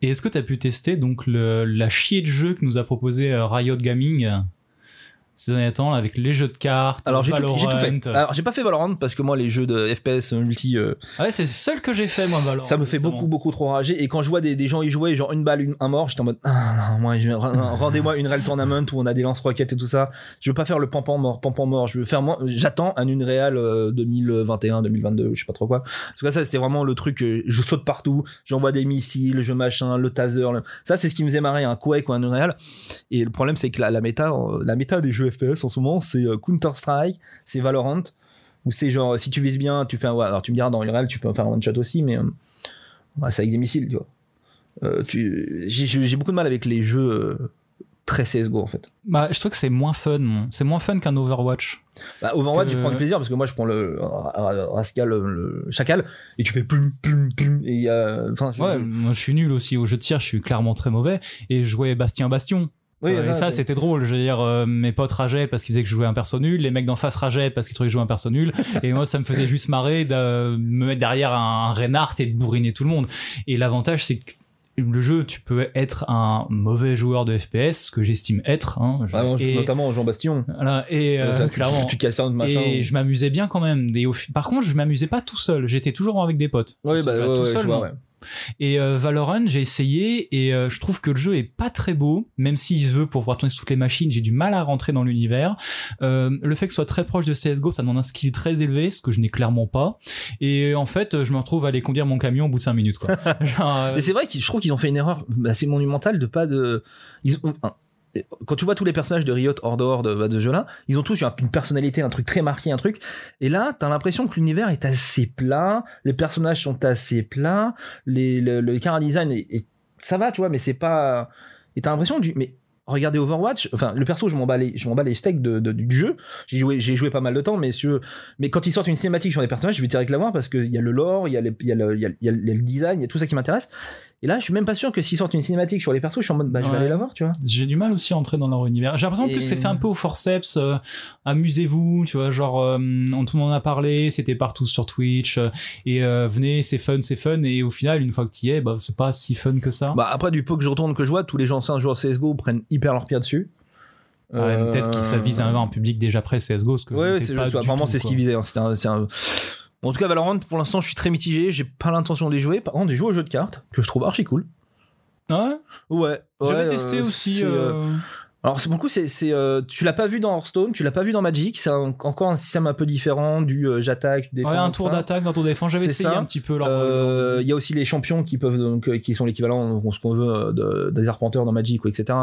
Et est-ce que tu as pu tester donc le, la chier de jeu que nous a proposé Riot Gaming? Ces derniers temps là, avec les jeux de cartes, Alors, j'ai tout, fait. Alors, j'ai pas fait Valorant parce que moi, les jeux de FPS multi, euh, Ah ouais, c'est le seul que j'ai fait moi Valorant. ça me fait justement. beaucoup, beaucoup trop rager. Et quand je vois des, des gens y jouer, genre une balle, une- un mort, j'étais en mode, ah non, moi, rendez-moi une Real Tournament où on a des lance-roquettes et tout ça. Je veux pas faire le pampan mort, pampan mort. Je veux faire moi, j'attends un Unreal euh, 2021, 2022, je sais pas trop quoi. Parce que ça, c'était vraiment le truc, euh, je saute partout, j'envoie des missiles, je machin, le taser. le- Ça, c'est ce qui me faisait marrer, un Quake ou un Unreal. Et le problème, c'est que la, la méta, euh, la méta des jeux FPS en ce moment, c'est euh, Counter-Strike, c'est Valorant, où c'est genre, si tu vises bien, tu fais un, ouais, alors tu me diras, dans Unreal, tu peux faire un one-shot aussi, mais, euh, ouais, c'est avec des missiles, tu vois. Euh, tu, j'ai, beaucoup de mal avec les jeux très CSGO, en fait. Bah, je trouve que c'est moins fun. C'est moins fun qu'un Overwatch. Bah, Overwatch, que- je prends du plaisir parce que moi, je prends le Rascal, le, le chacal, et tu fais plum, plum, plum, et enfin, je- Ouais, moi je suis nul aussi au jeu de tir, je suis clairement très mauvais. Et je jouais Bastien Bastion. Oui, et ça, c'était drôle. Je veux dire, euh, mes potes rageaient parce qu'ils faisaient que je jouais un perso nul, les mecs d'en face rageaient parce qu'ils trouvaient que je jouais un perso nul, et moi, ça me faisait juste marrer de me mettre derrière un, un Reinhardt et de bourriner tout le monde. Et l'avantage, c'est que le jeu, tu peux être un mauvais joueur de FPS, ce que j'estime être. Hein, Je- Ah, et, notamment Jean Bastion. voilà, et euh, Ça, tu- clairement. Tu, tu casses un machin. Et je m'amusais bien quand même. Par contre, je m'amusais pas tout seul. J'étais toujours avec des potes. Oui, bah, Tout ouais, seul, je vois, non. ouais. Et euh, Valorant, j'ai essayé et euh, je trouve que le jeu est pas très beau, même s'il se veut pour pouvoir tourner sur toutes les machines, j'ai du mal à rentrer dans l'univers. Euh, le fait que ce soit très proche de CSGO, ça demande un skill très élevé, ce que je n'ai clairement pas. Et en fait, je me retrouve à aller conduire mon camion au bout de 5 minutes. Quoi. Genre, euh, Mais c'est vrai que je trouve qu'ils ont fait une erreur assez monumentale de pas de. Ils ont- un- Quand tu vois tous les personnages de Riot hors dehors de, ce jeu-là, ils ont tous une personnalité, un truc très marqué, un truc. Et là, t'as l'impression que l'univers est assez plat, les personnages sont assez plats, le, le design, ça va, tu vois, mais c'est pas. Et t'as l'impression du. Mais regardez Overwatch, enfin, le perso, je m'en bats les, je bats les steaks de, du jeu. J'ai joué, joué pas mal de temps, mais, sur- mais quand ils sortent une cinématique sur les personnages, je vais direct la voir parce qu'il y a le lore, il y y y y a le design, il y a tout ça qui m'intéresse. Et là, je suis même pas sûr que s'ils sortent une cinématique sur les persos, je suis en mode, bah, je vais Ouais. aller la voir, tu vois. j'ai du mal aussi à entrer dans leur univers. J'ai l'impression que c'est fait un peu au forceps. euh, amusez-vous, tu vois, genre euh, on tout le monde en a parlé, c'était partout sur Twitch. euh, et euh, venez, c'est fun, c'est fun. Et au final, une fois que tu y es, bah, c'est pas si fun que ça. Bah, après, du peu que je retourne, que je vois, tous les gens anciens joueurs CSGO prennent hyper leur pied dessus. Ah ouais, Euh, Peut-être qu'ils ça vise un, un public déjà prêt CSGO. Ce que Ouais, ouais, pas du apparemment tout, c'est ce qu'ils visaient. hein. C'était un- c'est un- Bon, en tout cas, Valorant, pour l'instant, je suis très mitigé. J'ai pas l'intention de les jouer. Par contre, j'ai joué au jeu de cartes que je trouve archi cool. Ah ouais? Ouais. J'avais ouais, testé euh, aussi. euh, euh, Alors c'est pour le coup, c'est, c'est, euh, tu l'as pas vu dans Hearthstone, tu l'as pas vu dans Magic, c'est un- encore un système un peu différent du euh, j'attaque, je défends. ouais, un tour ça. d'attaque, un tour de défense. J'avais C'est essayé ça. un petit peu. Euh, Il y a aussi les champions qui peuvent donc euh, qui sont l'équivalent ce qu'on veut euh, de- des arpenteurs dans Magic ou etc.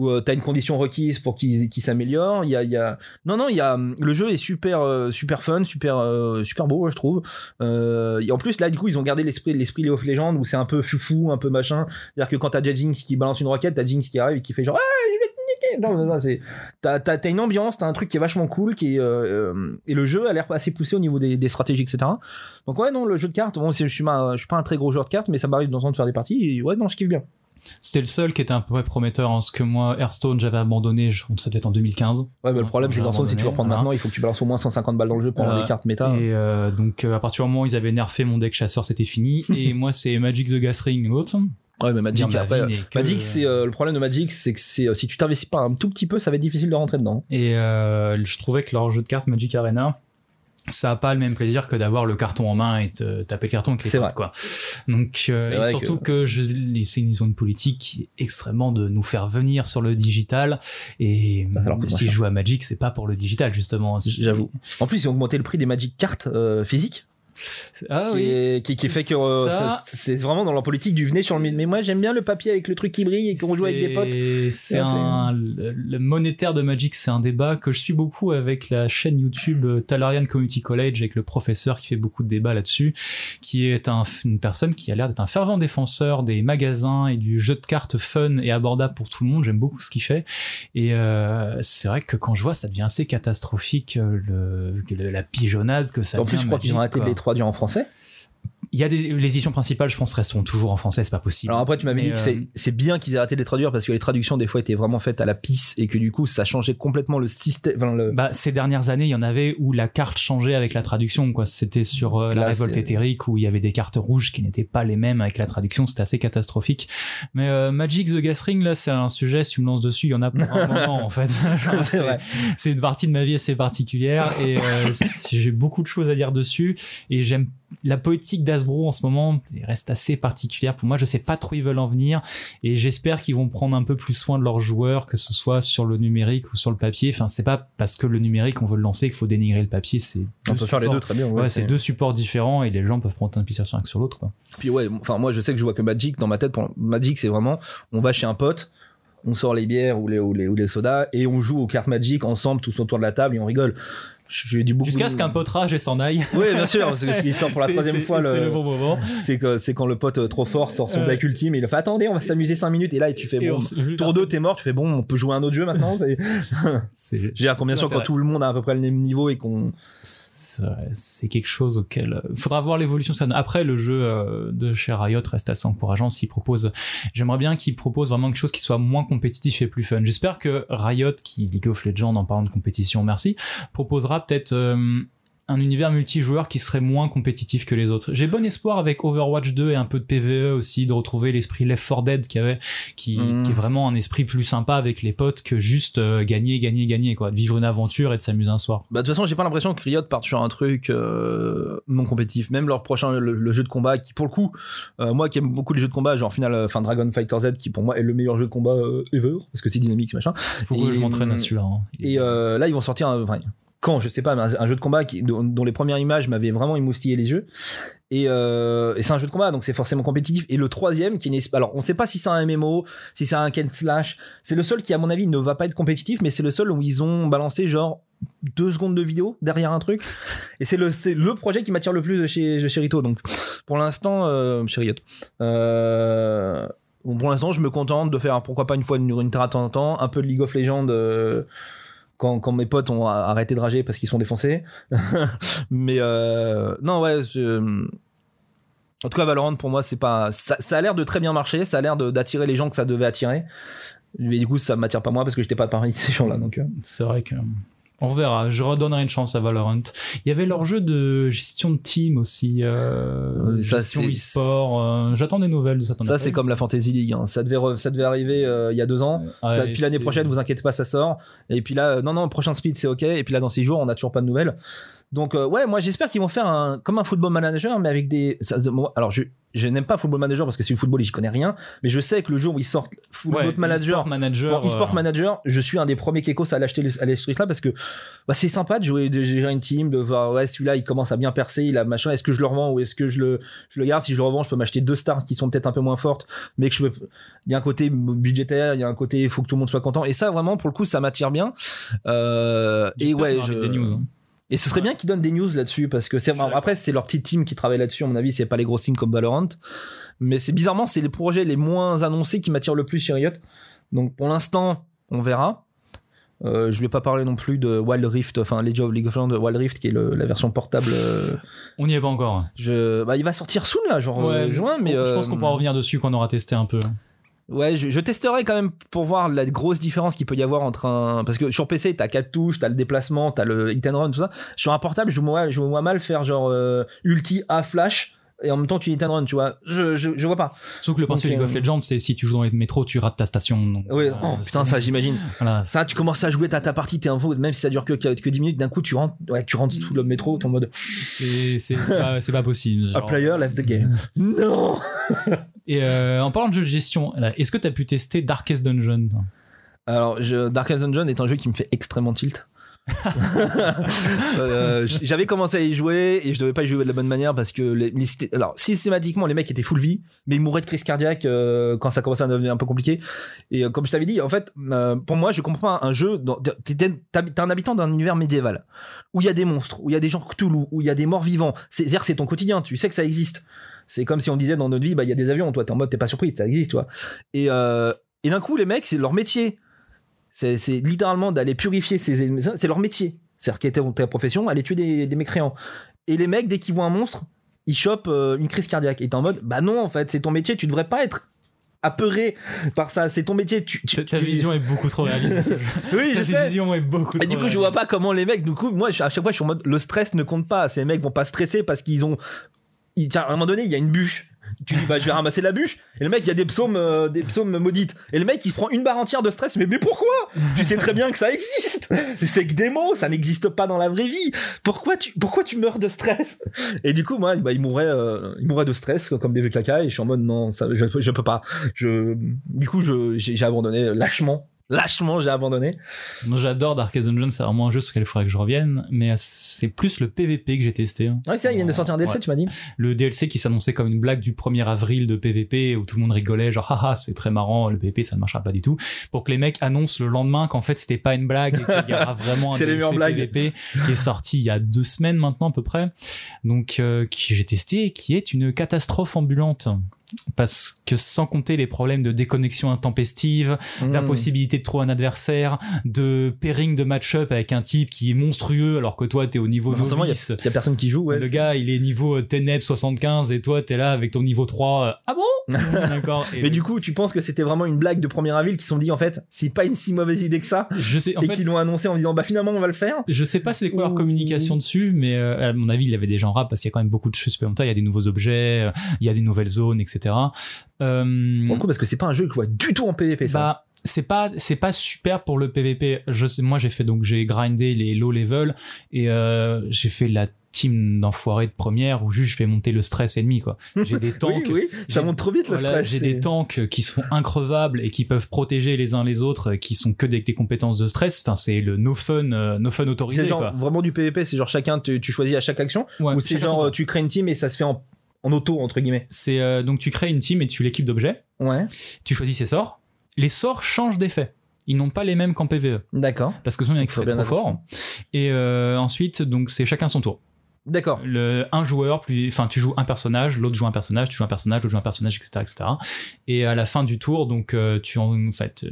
où euh, t'as une condition requise pour qu'ils qu'ils s'améliorent. Il y a, y a non non il y a le jeu est super euh, super fun super euh, super beau je trouve. Et en plus là du coup ils ont gardé l'esprit l'esprit League of Legends où c'est un peu foufou un peu machin. C'est-à-dire que quand t'as Jinx qui balance une roquette t'as Jinx qui arrive et qui fait genre hey, je vais t'as une ambiance t'as un truc qui est vachement cool qui et le jeu a l'air assez poussé au niveau des, stratégies etc. Donc ouais non le jeu de cartes bon je suis suis pas un très gros joueur de cartes mais ça m'arrive de temps en temps de faire des parties ouais non je kiffe bien. C'était le seul qui était un peu près prometteur en ce que moi, Hearthstone, j'avais abandonné. je- Ça devait être en 2015. Ouais, mais le problème, c'est que si tu veux reprendre maintenant, il faut que tu balances au moins 150 balles dans le jeu pour avoir des cartes méta. Et euh, donc, euh, à partir du moment où ils avaient nerfé mon deck chasseur, c'était fini. et moi, c'est Magic the Gathering, l'autre. Ouais, mais Magic, après, que- Magic, c'est euh, le problème de Magic, c'est que c'est euh, si tu t'investis pas un tout petit peu, ça va être difficile de rentrer dedans. Et euh, je trouvais que leur jeu de cartes Magic Arena, ça a pas le même plaisir que d'avoir le carton en main et te taper le carton avec les quoi. Donc, euh, et surtout que- que, je, les- c'est une zone politique extrêmement de nous faire venir sur le digital. Et si je joue à Magic, c'est pas pour le digital, justement. J'avoue. En plus, ils ont augmenté le prix des Magic cartes euh, physiques, Ah qui, oui. est- qui, qui fait que euh, Ça- c'est vraiment dans leur politique du venez sur le. Mais moi, j'aime bien le papier avec le truc qui brille et qu'on joue avec des potes. C'est- un le, le monétaire de Magic, c'est un débat que je suis beaucoup avec la chaîne YouTube euh, Talarian Community College avec le professeur qui fait beaucoup de débats là-dessus, qui est un, une personne qui a l'air d'être un fervent défenseur des magasins et du jeu de cartes fun et abordable pour tout le monde. J'aime beaucoup ce qu'il fait et euh, c'est vrai que quand je vois, ça devient assez catastrophique euh, le, le- la pigeonnade que ça. En plus, je crois qu'ils ont Magic, arrêté de en français. Il y a des les éditions principales, je pense, resteront toujours en français, c'est pas possible. Alors après, tu m'avais dit que euh, c'est- c'est bien qu'ils aient arrêté de les traduire parce que les traductions, des fois, étaient vraiment faites à la pisse et que du coup, ça changeait complètement le système. enfin, le- Bah, ces dernières années, il y en avait où la carte changeait avec la traduction. Quoi. C'était sur euh, la révolte éthérique où il y avait des cartes rouges qui n'étaient pas les mêmes avec la traduction. C'était assez catastrophique. Mais euh, Magic the Gathering, là, c'est un sujet. Si tu me lances dessus, il y en a pour un moment en fait. C'est vrai. C'est une partie de ma vie assez particulière et euh, j'ai beaucoup de choses à dire dessus. Et j'aime la politique d'Asbro en ce moment reste assez particulière pour moi. Je sais pas trop où ils veulent en venir et j'espère qu'ils vont prendre un peu plus soin de leurs joueurs, que ce soit sur le numérique ou sur le papier. Enfin, c'est pas parce que le numérique on veut le lancer qu'il faut dénigrer le papier. C'est On peut faire les deux très bien. Ouais, c'est deux supports différents et les gens peuvent prendre un plaisir sur un que sur l'autre. Puis ouais, enfin moi je sais que je vois que Magic dans ma tête. Pour... Magic c'est vraiment, on va chez un pote, on sort les bières ou les, ou les, ou les sodas et on joue aux cartes Magic ensemble tous autour de la table et on rigole. Beaucoup. Jusqu'à ce qu'un pote rage et s'en aille. Oui bien sûr, parce que s'il sort pour la troisième fois C'est le le. bon moment. C'est que c'est quand le pote euh, trop fort sort son deck ultime et il fait attendez on va s'amuser 5 minutes et là tu fais Et bon on tour 2 t'es mort tu fais bon on peut jouer à un autre jeu maintenant je veux dire combien sûr quand tout le monde a à peu près le même niveau et qu'on c'est quelque chose auquel euh, faudra voir l'évolution ça après le jeu euh, de chez Riot reste assez encourageant s'il propose. J'aimerais bien qu'il propose vraiment quelque chose qui soit moins compétitif et plus fun. J'espère que Riot qui League of Legends en parlant de compétition merci proposera peut-être euh, un univers multijoueur qui serait moins compétitif que les autres. J'ai bon espoir avec Overwatch 2 et un peu de PvE aussi de retrouver l'esprit Left 4 Dead qu'il y avait, qui, Mm. qui est vraiment un esprit plus sympa avec les potes que juste euh, gagner, gagner, gagner quoi, de vivre une aventure et de s'amuser un soir. Bah de toute façon, j'ai pas l'impression que Riot parte sur un truc euh, non compétitif. Même leur prochain le, le jeu de combat, qui pour le coup, euh, moi qui aime beaucoup les jeux de combat, genre final, enfin Dragon Fighter Z, qui pour moi est le meilleur jeu de combat ever, parce que c'est dynamique machin. Faut Et- que je m'entraîne à celui-là. hein. Et là, ils vont sortir, un, enfin, quand je sais pas, mais un, jeu de combat qui, dont, les premières images m'avaient vraiment émoustillé les yeux. Et, euh, et c'est un jeu de combat, donc c'est forcément compétitif. Et le troisième, qui n'est alors on sait pas si c'est un MMO, si c'est un Ken slash. C'est le seul qui, à mon avis, ne va pas être compétitif, mais c'est le seul où ils ont balancé genre deux secondes de vidéo derrière un truc. Et c'est le c'est le projet qui m'attire le plus de chez de chez Rito. Donc pour l'instant, euh, chez Riot. Euh, pour l'instant, je me contente de faire pourquoi pas une fois une, une à temps en temps, un peu de League of Legends. Quand, mes potes ont arrêté de rager parce qu'ils sont défoncés. Mais euh, non, ouais. En tout cas, Valorant pour moi, c'est pas. Ça, ça a l'air de très bien marcher. Ça a l'air d'attirer les gens que ça devait attirer. Mais du coup, ça m'attire pas moi parce que j'étais pas parmi ces gens-là. Donc, euh. C'est vrai que. On verra, je redonnerai une chance à Valorant. Il y avait leur jeu de gestion de team aussi, euh, Euh, ça, gestion e-sport. euh, J'attends des nouvelles de ça. ça, c'est comme la Fantasy League. hein. Ça devait, re- ça devait arriver euh, il y a deux ans. Ouais, Ça- puis l'année prochaine, vous inquiétez pas, ça sort. Et puis là, euh, non, non, prochain speed, c'est ok. Et puis là, dans six jours, on a toujours pas de nouvelles. Donc euh, ouais, moi j'espère qu'ils vont faire un comme un football manager, mais avec des. ça- alors je je n'aime pas football manager parce que c'est du football et j'y connais rien, mais je sais que le jour où ils sortent football Ouais, manager. e-sport manager. Pour e-sport euh, manager, je suis un des premiers Kekos à l'acheter à l'acheter là parce que bah, c'est sympa de jouer, de gérer une team, de voir ouais celui-là il commence à bien percer, il a machin. Est-ce que je le revends ou est-ce que je le je le garde? Si je le revends, je peux m'acheter deux stars qui sont peut-être un peu moins fortes, mais que je peux. Il y a un côté budgétaire, il y a un côté il faut que tout le monde soit content et ça vraiment pour le coup ça m'attire bien. Euh, et ouais, je... des news. hein. Et ce serait bien qu'ils donnent des news là-dessus parce que c'est après c'est leur petite team qui travaille là-dessus à mon avis c'est pas les grosses teams comme Valorant. Mais c'est bizarrement c'est les projets les moins annoncés qui m'attirent le plus chez Riot. Donc pour l'instant on verra. Euh, je vais pas parler non plus de Wild Rift enfin League of, League of Legends Wild Rift qui est le- la version portable euh, On n'y est pas encore. je bah, il va sortir soon là genre euh, Ouais, juin mais je pense euh, qu'on pourra revenir dessus quand on aura testé un peu. Ouais, je, je testerai quand même pour voir la grosse différence qu'il peut y avoir entre un. Parce que sur PC, t'as quatre touches, t'as le déplacement, t'as le hit and run, tout ça. Sur un portable, je vois, je vois mal faire genre euh, ulti à flash et en même temps tu and run, tu vois. Je, je, je vois pas. Sauf que le principe de League of Legends, c'est si tu joues dans les métros, tu rates ta station. donc, Oui, euh, oh, putain, ça j'imagine. Voilà. Ça, tu commences à jouer, t'as ta partie, t'es un faux, même si ça dure que, que, que 10 minutes, d'un coup tu rentres, ouais, tu rentres sous le métro, ton mode C'est pas, pas possible. A genre. player left the game. non Et euh, en parlant de jeu de gestion, est-ce que tu as pu tester Darkest Dungeon Alors, je, Darkest Dungeon est un jeu qui me fait extrêmement tilt. Euh, J'avais commencé à y jouer et je devais pas y jouer de la bonne manière parce que alors systématiquement les mecs étaient full vie mais ils mouraient de crise cardiaque euh, quand ça commençait à devenir un peu compliqué. Et euh, comme je t'avais dit en fait pour moi je comprends un jeu t'es un habitant d'un univers médiéval où il y a des monstres où il y a des gens Cthulhu où il y a des morts vivants. C'est c'est-à-dire c'est ton quotidien tu sais que ça existe. C'est comme si on disait dans notre vie bah il y a des avions toi t'es en mode t'es pas surpris ça existe toi et et d'un coup les mecs c'est leur métier c'est littéralement d'aller purifier ces. C'est leur métier. C'est-à-dire qu'elle était ta profession, aller tuer des, des mécréants. Et les mecs, dès qu'ils voient un monstre, ils chopent euh, une crise cardiaque. Et t'es en mode, bah non, en fait, c'est ton métier, tu devrais pas être apeuré par ça. C'est ton métier. Tu, tu- Ta, ta tu- vision est beaucoup trop réaliste. Oui, je Ta sais. vision est beaucoup Et trop du coup, je vois pas comment les mecs, du coup, moi, je- à chaque fois, je suis en mode, le stress ne compte pas. Ces mecs vont pas stresser parce qu'ils ont, ils, tiens, à un moment donné, il y a une bûche. Tu dis, bah, je vais ramasser la bûche. Et le mec, il y a des psaumes, euh, des psaumes maudites. Et le mec, il se prend une barre entière de stress. Mais, mais pourquoi? tu sais très bien que ça existe. C'est que des mots, ça n'existe pas dans la vraie vie. Pourquoi tu, pourquoi tu meurs de stress? Et du coup, moi, bah, il mourrait, euh, il de stress, comme des claquas. Et je suis en mode, non, ça, je, je peux pas. Je, du coup, je, j'ai abandonné lâchement. Lâchement, j'ai abandonné. Moi, j'adore Darkest Dungeon, c'est vraiment un jeu sur lequel il faudrait que je revienne, mais c'est plus le PVP que j'ai testé. hein. Ouais, c'est ça, il vient de sortir un DLC, Ouais. tu m'as dit. Le DLC qui s'annonçait comme une blague du 1er avril de PVP où tout le monde rigolait, genre haha, c'est très marrant, le PVP ça ne marchera pas du tout, pour que les mecs annoncent le lendemain qu'en fait c'était pas une blague et qu'il y aura vraiment un DLC. PVP qui est sorti il y a deux semaines maintenant à peu près, donc euh, qui j'ai testé et qui est une catastrophe ambulante. Parce que sans compter les problèmes de déconnexion intempestive, Mmh. d'impossibilité de trouver un adversaire, de pairing de match-up avec un type qui est monstrueux alors que toi t'es au niveau Forcément, il y, a- novice. il y a personne qui joue, ouais. Le gars, il est niveau euh, Ténèbres 75 et toi, t'es là avec ton niveau 3. euh, ah bon? D'accord. Mais du coup, tu penses que c'était vraiment une blague de 1er avril qui se sont dit en fait, c'est pas une si mauvaise idée que ça, je sais, en et qu'ils l'ont annoncé en disant bah finalement on va le faire. je sais pas c'est quoi leur communication dessus, mais euh, à mon avis, il y avait déjà en rap parce qu'il y a quand même beaucoup de choses supplémentaires. Il y a des nouveaux objets, il y a des nouvelles zones, etc. Euh, Pour le coup, parce que c'est pas un jeu que je vois du tout en PvP ça. bah, c'est pas c'est pas super pour le PVP. Je sais, moi j'ai fait donc j'ai grindé les low level et euh, j'ai fait la team d'enfoirés de première où juste je fais monter le stress ennemi quoi. J'ai des tanks. oui, oui, ça monte trop vite le Voilà, stress. j'ai des tanks qui sont increvables et qui peuvent protéger les uns les autres, qui sont que des, des compétences de stress. Enfin, c'est le no fun, euh, no fun autorisé. C'est genre quoi. vraiment du PvP, c'est genre chacun tu, tu choisis à chaque action, Ouais, ou c'est genre tu crées une team et ça se fait en, en auto entre guillemets. C'est euh, donc tu crées une team et tu l'équipes d'objets. Ouais, Tu choisis ses sorts. Les sorts changent d'effet. Ils n'ont pas les mêmes qu'en PVE d'accord, parce que sinon il y en a qui Faut seraient bien trop forts. Et euh, ensuite donc c'est chacun son tour. D'accord. le, un joueur, plus, enfin, tu joues un personnage, l'autre joue un personnage, tu joues un personnage, l'autre joue un personnage, etc., etc. Et à la fin du tour, donc, euh, tu en, en fait,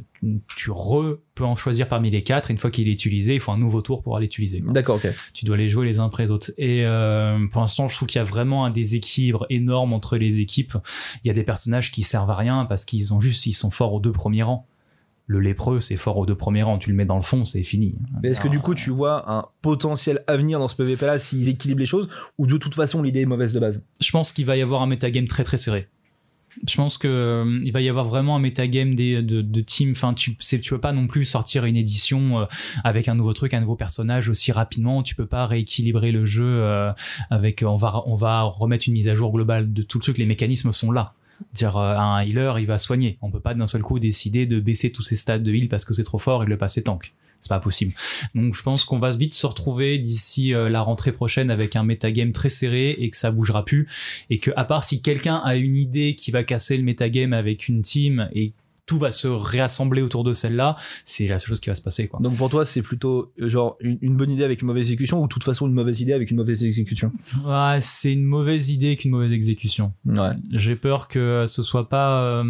tu re, peux en choisir parmi les quatre. Une fois qu'il est utilisé, il faut un nouveau tour pour l'utiliser. D'accord, ok. Tu dois les jouer les uns après les autres. Et euh, pour l'instant, je trouve qu'il y a vraiment un déséquilibre énorme entre les équipes. Il y a des personnages qui servent à rien parce qu'ils ont juste, ils sont forts aux deux premiers rangs. Le lépreux, c'est fort aux deux premiers rangs. Tu le mets dans le fond, c'est fini. Mais est-ce que du coup tu vois un potentiel avenir dans ce PvP là s'ils équilibrent les choses, ou de toute façon l'idée est mauvaise de base? Je pense qu'il va y avoir un metagame très très serré. Je pense que euh, il va y avoir vraiment un metagame des de, de team. Enfin, tu c'est tu peux pas non plus sortir une édition euh, avec un nouveau truc, un nouveau personnage aussi rapidement. Tu peux pas rééquilibrer le jeu euh, avec. On va on va remettre une mise à jour globale de tout le truc. Les mécanismes sont là. Dire euh, un healer, il va soigner. On peut pas d'un seul coup décider de baisser tous ses stats de heal parce que c'est trop fort et de le passer tank. C'est pas possible. Donc je pense qu'on va vite se retrouver d'ici euh, la rentrée prochaine avec un metagame très serré et que ça bougera plus et que à part si quelqu'un a une idée qui va casser le metagame avec une team et tout va se réassembler autour de celle-là, c'est la seule chose qui va se passer quoi. Donc pour toi, c'est plutôt euh, genre une, une bonne idée avec une mauvaise exécution ou de toute façon une mauvaise idée avec une mauvaise exécution? Ouais, c'est une mauvaise idée qu'une mauvaise exécution. Ouais. J'ai peur que ce soit pas euh,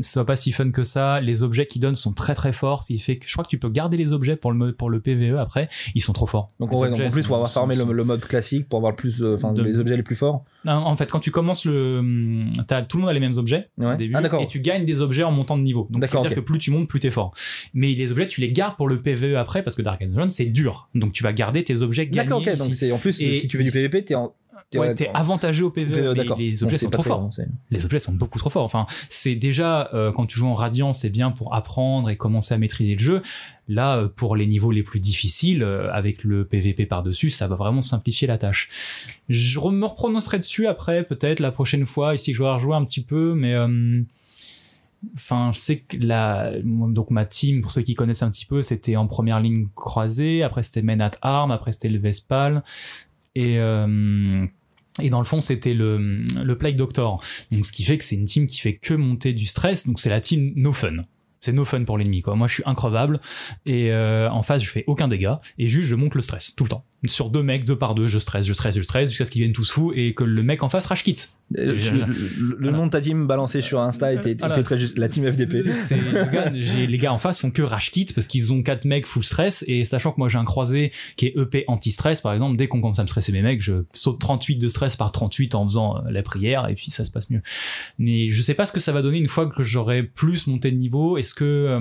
ce soit pas si fun que ça. Les objets qu'ils donnent sont très très forts, ce qui fait que je crois que tu peux garder les objets pour le pour le PVE après, ils sont trop forts. Donc, Les en vrai, donc en plus, sont- pour avoir sont- farmé sont- le, le mode classique, pour avoir plus, euh, enfin, les objets les plus forts. En fait, quand tu commences le, hum, t'as tout le monde a les mêmes objets Ouais. au début, Ah, d'accord. et tu gagnes des objets en montant de niveau. Donc, D'accord, c'est-à-dire ok. que plus tu montes, plus t'es fort. Mais les objets, tu les gardes pour le PVE après, parce que Dark Zone, c'est dur. Donc, tu vas garder tes objets gagnés. D'accord, ok. Donc c'est en plus, Et- si tu fais du PVP, t'es en. Ouais, t'es avantagé au PVE, PVE, mais les objets sont trop forts. les objets sont beaucoup trop forts. Enfin, c'est déjà euh, quand tu joues en Radiant, c'est bien pour apprendre et commencer à maîtriser le jeu. Là, euh, pour les niveaux les plus difficiles, euh, avec le PVP par-dessus, ça va vraiment simplifier la tâche. Je me reprononcerai dessus après, peut-être la prochaine fois, ici que je vais rejouer un petit peu, mais euh, Enfin, je sais que la, donc ma team, pour ceux qui connaissent un petit peu, c'était en première ligne croisée, après c'était Men at Arm, après c'était le Vespal, et euh, et dans le fond, c'était le, le Plague Doctor. Donc, ce qui fait que c'est une team qui fait que monter du stress. Donc, c'est la team no fun. C'est no fun pour l'ennemi, quoi. Moi, je suis increvable. Et euh, en face, je fais aucun dégât. Et juste, je monte le stress, tout le temps. Sur deux mecs, deux par deux, je stresse, je stresse, je stresse, jusqu'à ce qu'ils viennent tous fous et que le mec en face rage quitte. Euh, Le, le- le nom de ta team balancé sur Insta était, était Voilà, très juste. La team FDP. C'est- les, gars, j'ai- les gars en face font que rage kit parce qu'ils ont quatre mecs full stress et sachant que moi j'ai un croisé qui est EP anti-stress par exemple, dès qu'on commence à me stresser mes mecs, je saute 38 de stress par 38 en faisant euh, la prière et puis ça se passe mieux. Mais je sais pas ce que ça va donner une fois que j'aurai plus monté de niveau. Est-ce que euh,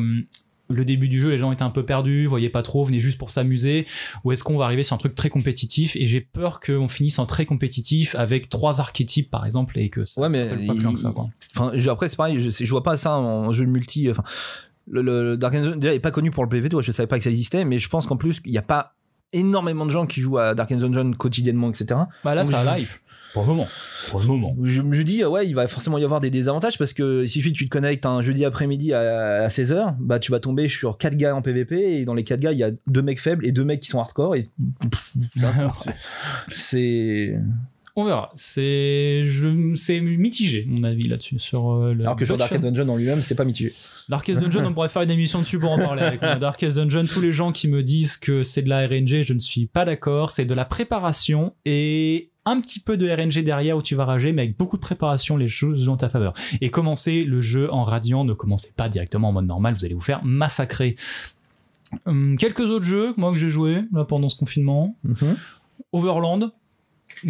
le début du jeu, les gens étaient un peu perdus, voyaient pas trop, venaient juste pour s'amuser, ou est-ce qu'on va arriver sur un truc très compétitif? Et j'ai peur qu'on finisse en très compétitif avec trois archétypes par exemple et que ça Ouais, mais pas plus loin que ça. Quoi. Enfin, je- après, c'est pareil, je, vois pas ça en jeu multi. Enfin, le, le, Dark Zone déjà est pas connu pour le PvP, toi, je savais pas que ça existait, mais je pense qu'en plus, il y a pas énormément de gens qui jouent à Dark Dungeon quotidiennement, etc. Bah là, Donc, ça je- live. Pour le moment. Pour le moment. Je me dis, ah ouais, il va forcément y avoir des désavantages parce que il suffit que tu te connectes un jeudi après-midi à, à 16h, bah tu vas tomber sur 4 gars en PvP et dans les 4 gars, il y a deux mecs faibles et deux mecs qui sont hardcore et c'est. On verra. C'est je... c'est mitigé mon avis là-dessus sur euh, le Alors que sur Bloodshot. Dark Dungeon en lui-même, c'est pas mitigé. Darkest Dungeon, on pourrait faire une émission dessus pour en parler avec moi. Darkest Dungeon, tous les gens qui me disent que c'est de la RNG, je ne suis pas d'accord. C'est de la préparation et un petit peu de RNG derrière où tu vas rager, mais avec beaucoup de préparation, les choses jouent en ta faveur. Et commencez le jeu en radiant, ne commencez pas directement en mode normal, vous allez vous faire massacrer. Hum, quelques autres jeux, moi, que j'ai joué là, pendant ce confinement. Mhm. Overland,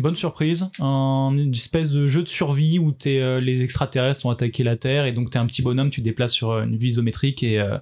bonne surprise, un une espèce de jeu de survie où t'es, euh, les extraterrestres ont attaqué la Terre et donc t'es un petit bonhomme, tu te déplaces sur euh, une vue isométrique et, euh,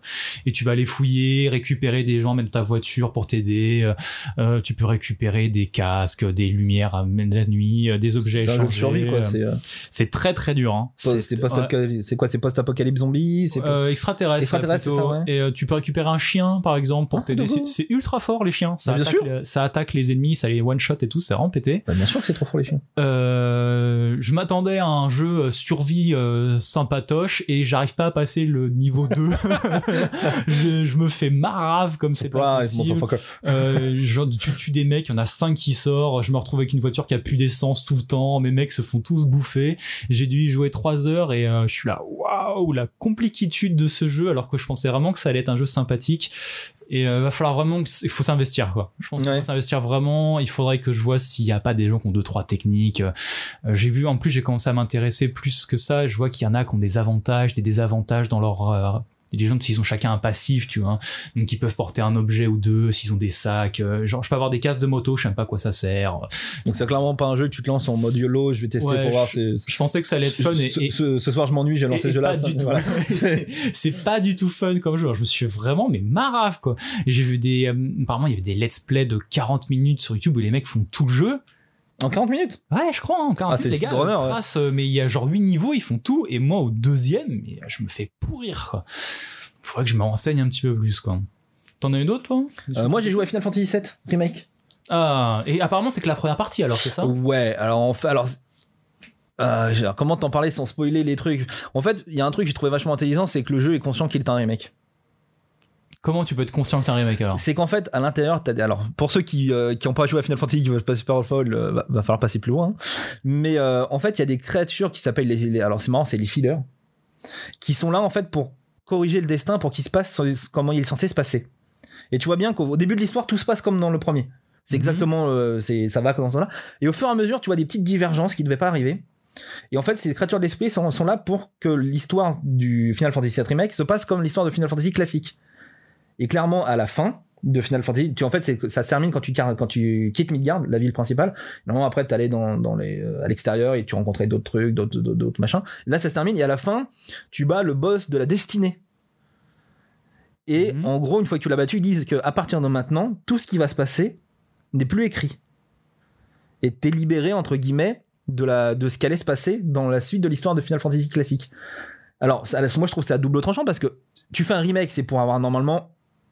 et tu vas aller fouiller, récupérer des gens, mettre ta voiture pour t'aider. euh, euh, tu peux récupérer des casques, des lumières à la nuit, euh, des objets jeu de échangés, survie quoi. C'est euh, C'est très très dur. Hein. c'est quoi C'est post-apocalypse zombie Euh, extraterrestre, Extraterrestre, ça, ouais. Et euh, tu peux récupérer un chien, par exemple, pour Ah, t'aider. C'est ultra fort les chiens. Ça Bah, bien attaque, sûr. les- ça attaque les ennemis, ça les one shot et tout. C'est vraiment pété. Bah, bien sûr que c'est trop fort les chiens. Euh, je m'attendais à un jeu euh, survie euh, sympatoche et j'arrive pas à passer le niveau 2. je, je me fais marave comme c'est pas possible. Euh, genre, tu tues des mecs, il y en a 5 qui sortent. Je me retrouve avec une voiture qui a plus d'essence tout le temps. Mes mecs se font tous bouffer. J'ai dû y jouer 3 heures et euh, je suis là, waouh, la complicitude de ce jeu, alors que je pensais vraiment que ça allait être un jeu sympathique. Et euh, va falloir vraiment il faut s'investir quoi. Je pense qu'il faut s'investir vraiment. Il faudrait que je vois s'il y a pas des gens qui ont deux trois techniques. Euh, j'ai vu en plus j'ai commencé à m'intéresser plus que ça. Je vois qu'il y en a qui ont des avantages, des désavantages dans leur euh, il y a des gens s'ils ont chacun un passif, tu vois, donc ils peuvent porter un objet ou deux, s'ils ont des sacs. euh, genre, je peux avoir des cases de moto, je sais même pas à quoi ça sert. Donc c'est clairement pas un jeu que tu te lances en mode YOLO, je vais tester Ouais, pour voir. je- c'est- Je pensais que ça allait être fun et, ce, et- ce- ce soir je m'ennuie, j'ai lancé ce jeu-là. tout. voilà. c'est pas du tout fun comme jeu. Alors, je me suis vraiment mais marave quoi. J'ai vu des, euh, apparemment il y avait des let's play de 40 minutes sur YouTube où les mecs font tout le jeu. En 40 minutes Ouais, je crois, encore Ah, c'est les le gars, speedrunner, euh, ouais. euh, mais il y a genre 8 niveaux, ils font tout, et moi au deuxième, mais je me fais pourrir, quoi. Faudrait que je me renseigne un petit peu plus, quoi. T'en as une autre, toi? Euh, Moi, j'ai joué à Final Fantasy VII Remake. Ah, et apparemment, c'est que la première partie, alors, c'est ça? Ouais, alors en fait, alors. euh, comment t'en parler sans spoiler les trucs? En fait, il y a un truc que j'ai trouvé vachement intelligent, c'est que le jeu est conscient qu'il est un remake. Comment tu peux être conscient que t'es un remake, alors C'est qu'en fait, à l'intérieur, t'as des- alors pour ceux qui euh, qui ont pas joué à Final Fantasy, qui veulent passer par Fall, euh, va, va falloir passer plus loin. Mais euh, en fait, il y a des créatures qui s'appellent les, les- alors c'est marrant, c'est les fillers, qui sont là en fait pour corriger le destin, pour qu'il se passe comment il est censé se passer. Et tu vois bien qu'au au début de l'histoire, tout se passe comme dans le premier. C'est Mhm. exactement, euh, c'est ça va comme ça là. Et au fur et à mesure, tu vois des petites divergences qui devaient pas arriver. Et en fait, ces créatures de l'esprit sont, sont là pour que l'histoire du Final Fantasy VII Remake se passe comme l'histoire de Final Fantasy classique. Et clairement, à la fin de Final Fantasy, tu, en fait, ça se termine quand tu, car- quand tu quittes Midgard, la ville principale. Normalement, après, t'allais dans, dans les, euh, à l'extérieur et tu rencontrais d'autres trucs, d'autres, d'autres, machins. Là, ça se termine et à la fin, tu bats le boss de la destinée. Et Mhm. en gros, une fois que tu l'as battu, ils disent qu'à partir de maintenant, tout ce qui va se passer n'est plus écrit. Et t'es libéré, entre guillemets, de, la, de ce qu'allait se passer dans la suite de l'histoire de Final Fantasy classique. Alors, ça- moi, je trouve que c'est à double tranchant parce que tu fais un remake, c'est pour avoir normalement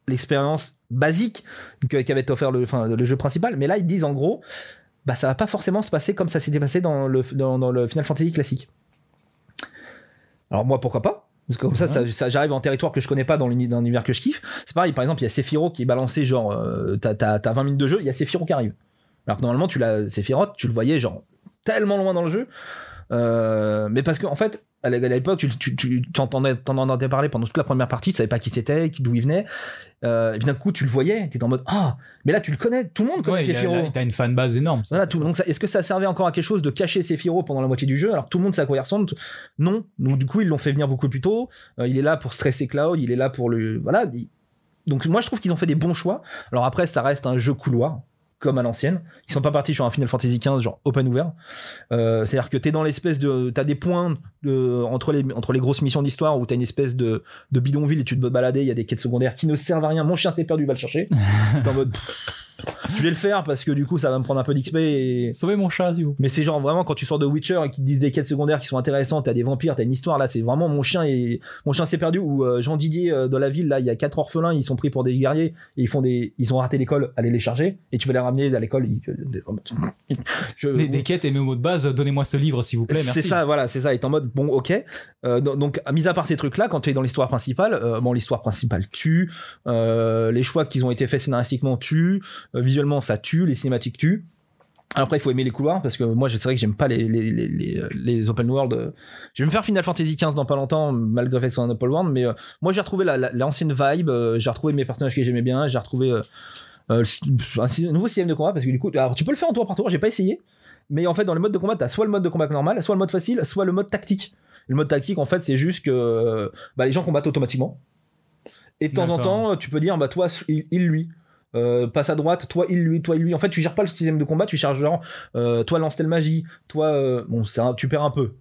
l'expérience basique que- qu'avait offert le, enfin, le jeu principal. Mais là, ils disent en gros, bah, ça va pas forcément se passer comme ça s'était passé dans le, dans, dans le Final Fantasy classique. Alors, moi, pourquoi pas? Parce que comme ça, ça, ça- j'arrive en territoire que je connais pas dans l'uni- dans l'univers que je kiffe. C'est pareil, par exemple, il y a Sephiroth qui est balancé, genre, euh, t'as 20 minutes de jeu, il y a Sephiroth qui arrive. Alors que normalement, tu l'as, Sephiroth, tu le voyais, genre, tellement loin dans le jeu. Euh, mais parce que, en fait, à l'é- à l'époque, tu, tu, tu, tu entendais, t'en entendais parler pendant toute la première partie, tu savais pas qui c'était, d'où il venait. Euh, et puis d'un coup, tu le voyais, t'étais en mode, ah, mais là, tu le connais, tout le monde connaît Ouais, Sephiroth. là, T'as une fanbase énorme. Voilà, tout. Donc, est-ce que ça servait encore à quelque chose de cacher Sephiroth pendant la moitié du jeu? Alors, tout le monde sait à quoi il ressemble. Non. Donc, du coup, ils l'ont fait venir beaucoup plus tôt. Euh, il est là pour stresser Cloud. Il est là pour le. Voilà. Il- Donc, moi, je trouve qu'ils ont fait des bons choix. Alors, après, ça reste un jeu couloir, comme à l'ancienne. Ils sont pas partis sur un Final Fantasy XV, genre open ouvert. Euh, C'est-à-dire que t'es dans l'espèce de. T'as des points de, entre, les, entre les grosses missions d'histoire où t'as une espèce de, de bidonville et tu te balader. Il y a des quêtes secondaires qui ne servent à rien. Mon chien s'est perdu, va le chercher. T'es en mode. Je vais le faire parce que du coup, ça va me prendre un peu d'XP et. Sauvez mon chat, s'il vous. Mais c'est genre vraiment quand tu sors de Witcher et qu'ils te disent des quêtes secondaires qui sont intéressantes, t'as des vampires, t'as une histoire là, c'est vraiment mon chien et mon chien s'est perdu ou euh, Jean Didier euh, dans la ville là, il y a quatre orphelins, ils sont pris pour des guerriers et ils font des ils ont raté l'école, allez les charger et tu vas les à l'école. Je- Des, des quêtes et mes mots de base, donnez-moi ce livre, s'il vous plaît. c'est ça, voilà, c'est ça. Est en mode bon, ok. Euh, donc, mis à part ces trucs-là, quand tu es dans l'histoire principale, euh, bon, l'histoire principale tue, euh, les choix qui ont été faits scénaristiquement tuent, euh, visuellement ça tue, les cinématiques tuent. Alors après, il faut aimer les couloirs parce que moi, c'est vrai que j'aime pas les, les, les, les, les open world. euh. Je vais me faire Final Fantasy XV dans pas longtemps, malgré le fait que ce soit un open world, mais euh, moi, j'ai retrouvé la- la- l'ancienne vibe, euh, j'ai retrouvé mes personnages que j'aimais bien, j'ai retrouvé euh, euh, un, nouveau système de combat parce que du coup, alors tu peux le faire en tour par tour, j'ai pas essayé, mais en fait, dans le mode de combat, t'as soit le mode de combat normal, soit le mode facile, soit le mode tactique. Le mode tactique, en fait, c'est juste que bah, les gens combattent automatiquement. Et de temps en temps, tu peux dire, bah toi, il, il, lui. Euh, passe à droite, toi il lui, toi il lui. En fait, tu gères pas le système de combat, tu charges genre, euh, toi lance telle magie, toi, bon, tu perds un peu,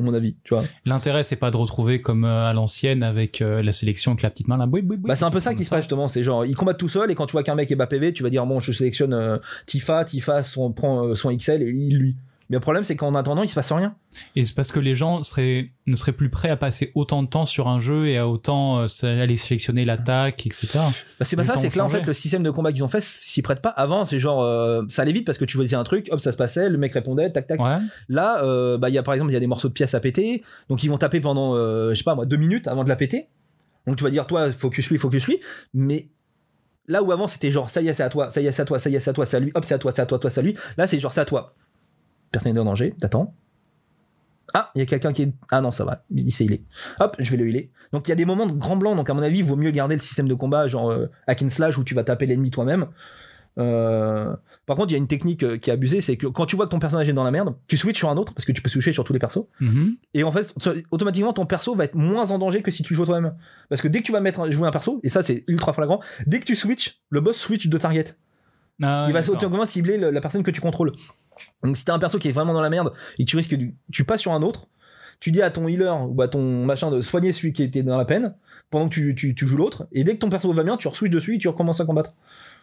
à mon avis, tu vois. L'intérêt, c'est pas de retrouver comme euh, à l'ancienne avec euh, la sélection avec la petite main là. Oui, oui, oui. Bah, c'est un peu ça qui se passe justement, c'est genre, ils combattent tout seul et quand tu vois qu'un mec est bas PV, tu vas dire, bon, je sélectionne euh, Tifa, Tifa son, prend euh, son XL et lui. Mais le problème, c'est qu'en attendant, il se passe rien. Et c'est parce que les gens seraient, ne seraient plus prêts à passer autant de temps sur un jeu et à autant euh, aller sélectionner l'attaque, etc. Bah, c'est pas ça, c'est que là, en fait, le système de combat qu'ils ont fait s'y prête pas. Avant, c'est genre, euh, ça allait vite parce que tu choisissais un truc, hop, ça se passait, le mec répondait, tac, tac. Ouais. Là, euh, bah, y a par exemple, il y a des morceaux de pièces à péter, donc ils vont taper pendant, euh, je sais pas moi, deux minutes avant de la péter. Donc tu vas dire, toi, focus lui, focus lui, mais là où avant c'était genre, ça y est, c'est à toi, ça y est, c'est à toi, ça y est, c'est à toi, c'est à lui, hop, c'est à toi, c'est à toi, toi, c'est à lui. Là, c'est genre, c'est à toi. Personne n'est en danger, t'attends. Ah, il y a quelqu'un qui est. Ah non, ça va, il sait il est. Hop, je vais le healer. Donc il y a des moments de grand blanc, donc à mon avis, il vaut mieux garder le système de combat, genre euh, hack and slash, où tu vas taper l'ennemi toi-même. Euh, Par contre, il y a une technique euh, qui est abusée, c'est que quand tu vois que ton personnage est dans la merde, tu switches sur un autre, parce que tu peux switcher sur tous les persos. Mhm. Et en fait, automatiquement, ton perso va être moins en danger que si tu joues toi-même. Parce que dès que tu vas mettre jouer un perso, et ça c'est ultra flagrant, dès que tu switches, le boss switch de target. Ah, il va automatiquement cibler le- la personne que tu contrôles. Donc si t'as un perso qui est vraiment dans la merde et tu risques tu passes sur un autre, tu dis à ton healer ou à ton machin de soigner celui qui était dans la peine pendant que tu joues l'autre, et dès que ton perso va bien, tu re-switches dessus et tu recommences à combattre.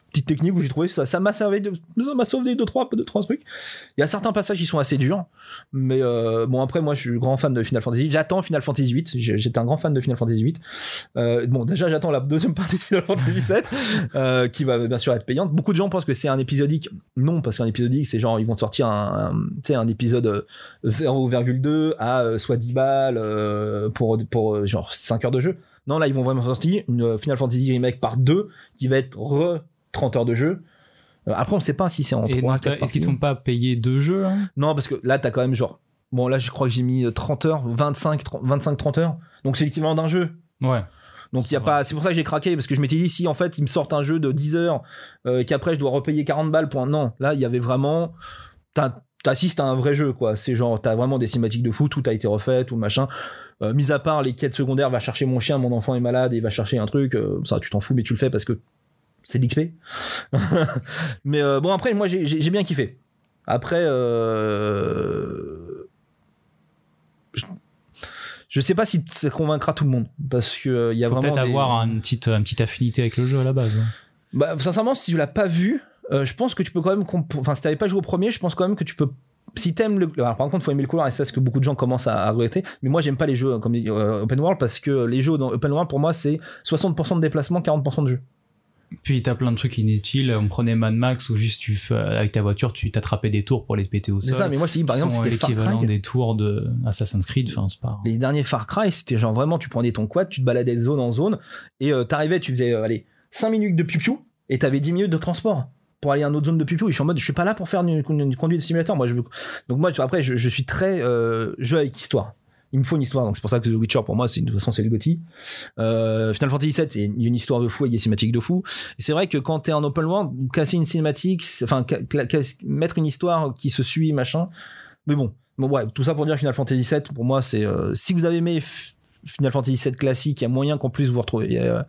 Petite technique où j'ai trouvé ça ça m'a servi de ça m'a sauvé deux trois deux trois trucs. Il y a certains passages qui sont assez durs mais euh, bon après moi je suis grand fan de Final Fantasy. J'attends Final Fantasy 8 j'étais un grand fan de Final Fantasy 8 euh, bon déjà j'attends la deuxième partie de Final Fantasy 7 euh, qui va bien sûr être payante. Beaucoup de gens pensent que c'est un épisodique. Non parce qu'un épisodique c'est genre ils vont sortir un, un un épisode euh, 0,2 à soit 10 balles pour pour genre 5 heures de jeu. Non là ils vont vraiment sortir une Final Fantasy remake par 2 qui va être re 30 heures de jeu Euh, après on sait pas si c'est en Et 3 donc, est-ce qu'ils te font pas payer deux jeux hein? Non, parce que là, t'as quand même genre. Bon, là, je crois que j'ai mis euh, 30 heures, 25, 30 25, 30 heures. Donc, c'est l'équivalent d'un jeu. Ouais. Donc, il y a pas. C'est pour ça que j'ai craqué, parce que je m'étais dit, si en fait, ils me sortent un jeu de 10 heures, euh, qu'après, je dois repayer 40 balles pour un. Non, là, il y avait vraiment. t'as- T'assistes à un vrai jeu, quoi. C'est genre, t'as vraiment des cinématiques de fou, tout a été refait, tout machin. Euh, mis à part les quêtes secondaires, va chercher mon chien, mon enfant est malade, et va chercher un truc, euh, ça, tu t'en fous, mais tu le fais parce que c'est de l'XP. mais euh, bon, après, moi, j'ai- bien kiffé. Après, euh, je, je sais pas si ça convaincra tout le monde parce que euh, y a Faut vraiment peut-être des- avoir une petite, une petite affinité avec le jeu à la base. Bah, sincèrement, si tu l'as pas vu, euh, je pense que tu peux quand même. Enfin, si t'avais pas joué au premier, je pense quand même que tu peux. Si t'aimes le. Alors, par contre, faut aimer le couloir et c'est ce que beaucoup de gens commencent à, regretter. Mais moi, j'aime pas les jeux comme euh, open world parce que les jeux dans open world pour moi, c'est 60% de déplacement, 40% de jeu. Puis t'as plein de trucs inutiles. On prenait Mad Max où juste tu fais- avec ta voiture, tu t'attrapais des tours pour les péter au C'est sol. ça, mais moi, je te dis, par exemple, c'était Far l'équivalent des tours de Assassin's Creed. Enfin, c'est pas. Les derniers Far Cry, c'était genre vraiment, tu prenais ton quad, tu te baladais de zone en zone et euh, t'arrivais, tu faisais, euh, allez, 5 minutes de piou et t'avais 10 minutes de transport pour aller à une autre zone de piou Et je suis en mode, je suis pas là pour faire une, une- une conduite de simulateur. Moi, je. Donc, moi, tu vois, après, je, je suis très euh, jeu avec histoire. Il me faut une histoire, donc c'est pour ça que The Witcher pour moi, c'est de toute façon c'est le Gotti. Euh, Final Fantasy VII, c'est une histoire de fou avec des cinématiques de fou. Et c'est vrai que quand t'es en open world, casser une cinématique, enfin mettre une histoire qui se suit, machin. Mais bon, tout ça pour dire Final Fantasy VII, pour moi, c'est euh, si vous avez aimé Final Fantasy VII classique, il y a moyen qu'en plus vous a, euh,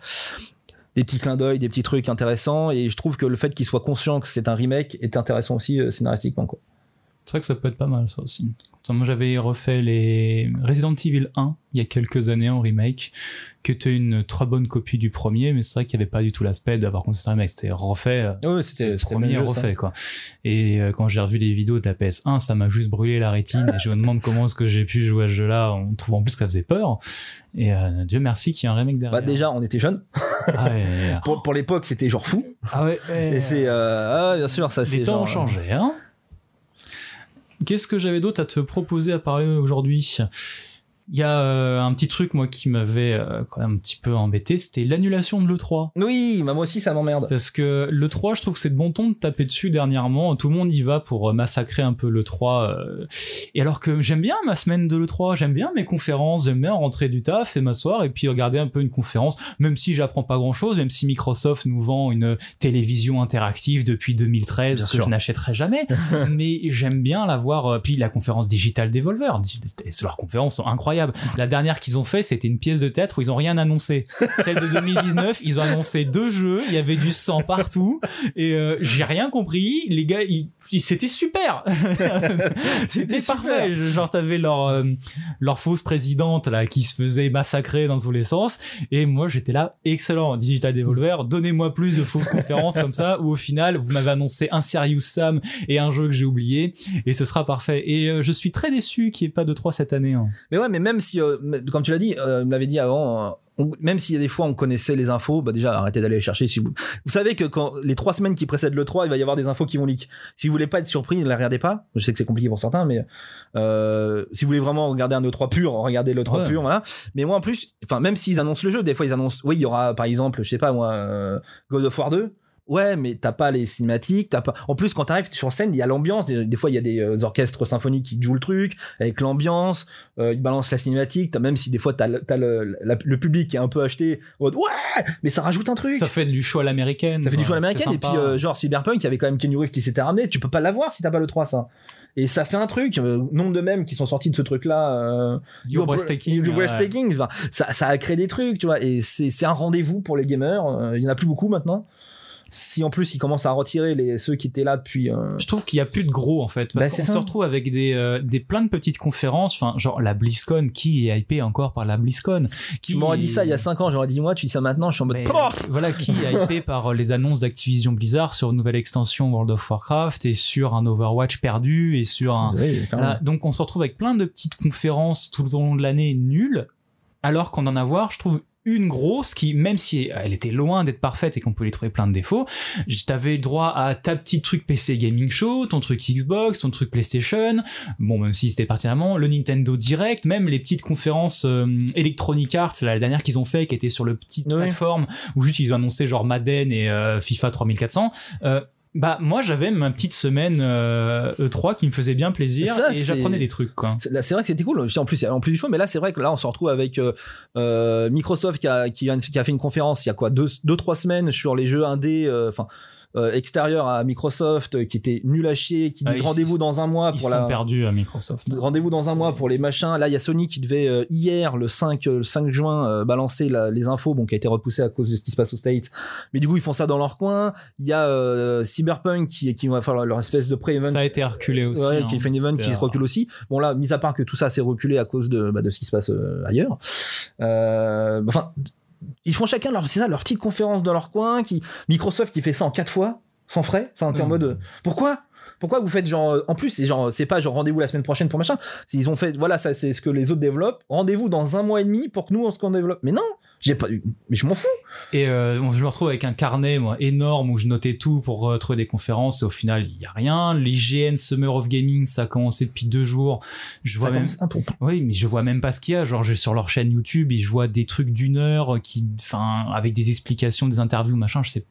des petits clins d'œil, des petits trucs intéressants, et je trouve que le fait qu'il soit conscient que c'est un remake est intéressant aussi scénaristiquement. Quoi. C'est vrai que ça peut être pas mal, ça aussi. Moi, j'avais refait les Resident Evil 1 il y a quelques années en remake, qui était une très bonne copie du premier, mais c'est vrai qu'il n'y avait pas du tout l'aspect d'avoir un remake. C'était refait. euh, c'est c'était le premier jeu, ça. refait, quoi. Et euh, quand j'ai revu les vidéos de la PS1, ça m'a juste brûlé la rétine, et je me demande comment est-ce que j'ai pu jouer à ce jeu-là, en trouvant en plus que ça faisait peur. Et euh, Dieu merci qu'il y a un remake derrière. Bah, déjà, on était jeunes. Ah ouais, Pour, pour l'époque, c'était genre fou. ah ouais, ouais. Et c'est. euh, ah, bien sûr, ça c'est. Les temps genre, ont changé, hein Qu'est-ce que j'avais d'autre à te proposer à parler aujourd'hui? Il y a euh, un petit truc, moi, qui m'avait euh, quand même un petit peu embêté, c'était l'annulation de l'E3. Oui, bah, moi aussi, ça m'emmerde. Parce que l'E3, je trouve que c'est de bon ton de taper dessus dernièrement. Tout le monde y va pour euh, massacrer un peu l'E3. euh. Et alors que j'aime bien ma semaine de l'E3, j'aime bien mes conférences, j'aime bien rentrer du taf et m'asseoir et puis regarder un peu une conférence, même si j'apprends pas grand chose, même si Microsoft nous vend une télévision interactive depuis 2013 Bien que sûr. je n'achèterai jamais. mais j'aime bien la voir. euh, Puis la conférence Digital Devolver, et leurs conférences sont La dernière qu'ils ont fait, c'était une pièce de théâtre où ils ont rien annoncé. Celle de 2019, ils ont annoncé deux jeux, il y avait du sang partout et euh, j'ai rien compris. Les gars, ils, ils- c'était super. c'était parfait. Genre t'avais leur euh, leur fausse présidente là qui se faisait massacrer dans tous les sens et moi j'étais là excellent Digital Devolver, donnez-moi plus de fausses conférences comme ça où au final vous m'avez annoncé un Serious Sam et un jeu que j'ai oublié et ce sera parfait. Et euh, je suis très déçu qu'il n'y ait pas de 3 cette année. hein. Mais ouais, mais même si, euh, comme tu l'as dit, euh, me l'avait dit avant, euh, on- même s'il y a des fois on connaissait les infos, bah déjà arrêtez d'aller les chercher. Si vous... vous savez que quand les trois semaines qui précèdent le 3, il va y avoir des infos qui vont leak. Si vous voulez pas être surpris, ne la regardez pas. Je sais que c'est compliqué pour certains, mais euh, si vous voulez vraiment regarder un E3 pur, regardez le 3 Ouais. pur, voilà. Mais moi en plus, enfin même s'ils annoncent le jeu, des fois ils annoncent, oui il y aura par exemple, je sais pas moi, euh, God of War 2. Ouais, mais t'as pas les cinématiques, t'as pas. En plus, quand t'arrives sur scène, il y a l'ambiance. Des, des fois, il y a des euh, orchestres symphoniques qui jouent le truc avec l'ambiance. Euh, ils balancent la cinématique. T'as même si des fois t'as le, t'as le, le public qui est un peu acheté. ouais, mais ça rajoute un truc. Ça fait du show à l'américaine. Ça fait du show à l'américaine. Et puis, euh, genre, Cyberpunk, il y avait quand même Kenny Reeves qui s'était ramené. Tu peux pas l'avoir si t'as pas le 3, ça. Et ça fait un truc. Euh, nombre de mèmes qui sont sortis de ce truc-là. Euh, You're breathtaking, You're ouais. breathtaking. Enfin, ça, ça a créé des trucs, tu vois. Et c'est c'est un rendez-vous pour les gamers. Il y en a plus beaucoup maintenant. Si en plus ils commencent à retirer les ceux qui étaient là depuis. euh, Je trouve qu'il y a plus de gros en fait parce Bah, qu'on se retrouve avec des euh, des plein de petites conférences enfin genre la BlizzCon qui est hypé encore par la BlizzCon? Qui Tu m'aurais dit ça il y a 5 ans, j'aurais dit moi, tu dis ça maintenant, je suis en mode. Mais, voilà qui est hypé par euh, les annonces d'Activision Blizzard sur une nouvelle extension World of Warcraft et sur un Overwatch perdu et sur un Oui. Voilà, donc on se retrouve avec plein de petites conférences tout au long de l'année nulles, alors qu'en en avoir, je trouve une grosse qui, même si elle était loin d'être parfaite et qu'on pouvait y trouver plein de défauts, t'avais le droit à ta petite truc PC Gaming Show, ton truc Xbox, ton truc PlayStation, bon même si c'était particulièrement le Nintendo Direct, même les petites conférences euh, Electronic Arts, là, la dernière qu'ils ont fait, qui était sur le petit Oui. plateforme où juste ils ont annoncé genre Madden et euh, FIFA 3400. Euh, bah moi j'avais ma petite semaine euh, E3 qui me faisait bien plaisir Ça, et j'apprenais des trucs quoi. C'est- vrai que c'était cool. En plus, en plus du show, mais là, c'est vrai que là, on se retrouve avec euh, euh, Microsoft qui a, qui, a fait une conférence il y a quoi deux, deux trois semaines sur les jeux indés, enfin euh, extérieurs à Microsoft, euh, qui était nul à chier, qui Ah, disent ils- rendez-vous dans un mois Ils pour sont la. perdus à Microsoft. Rendez-vous dans un mois pour les machins. Là, il y a Sony qui devait euh, hier, le 5, euh, le 5 juin, euh, balancer la- les infos, bon, qui a été repoussé à cause de ce qui se passe aux States. Mais du coup, ils font ça dans leur coin. Il y a euh, Cyberpunk qui, qui va faire leur, espèce de pré-event Ça a été reculé aussi. Ouais, hein. qui fait une event qui se recule aussi. Bon là, mis à part que tout ça s'est reculé à cause de, bah, de ce qui se passe euh, ailleurs. Euh, enfin, ils font chacun leur, c'est ça, leur petite conférence dans leur coin. Qui Microsoft qui fait ça en quatre fois, sans frais. Enfin, t'es en Mm. mode, euh, pourquoi? Pourquoi vous faites genre euh, en plus c'est genre c'est pas genre rendez-vous la semaine prochaine pour machin ils ont fait voilà ça c'est ce que les autres développent rendez-vous dans un mois et demi pour que nous on se qu'on développe mais non j'ai pas mais je m'en fous Et euh, bon, je me retrouve avec un carnet moi, énorme où je notais tout pour euh, trouver des conférences et au final il y a rien. L'IGN Summer of Gaming ça a commencé depuis deux jours. Je vois ça même, oui mais je vois même pas ce qu'il y a. Genre j'ai sur leur chaîne YouTube et je vois des trucs d'une heure qui, enfin avec des explications, des interviews machin. Je sais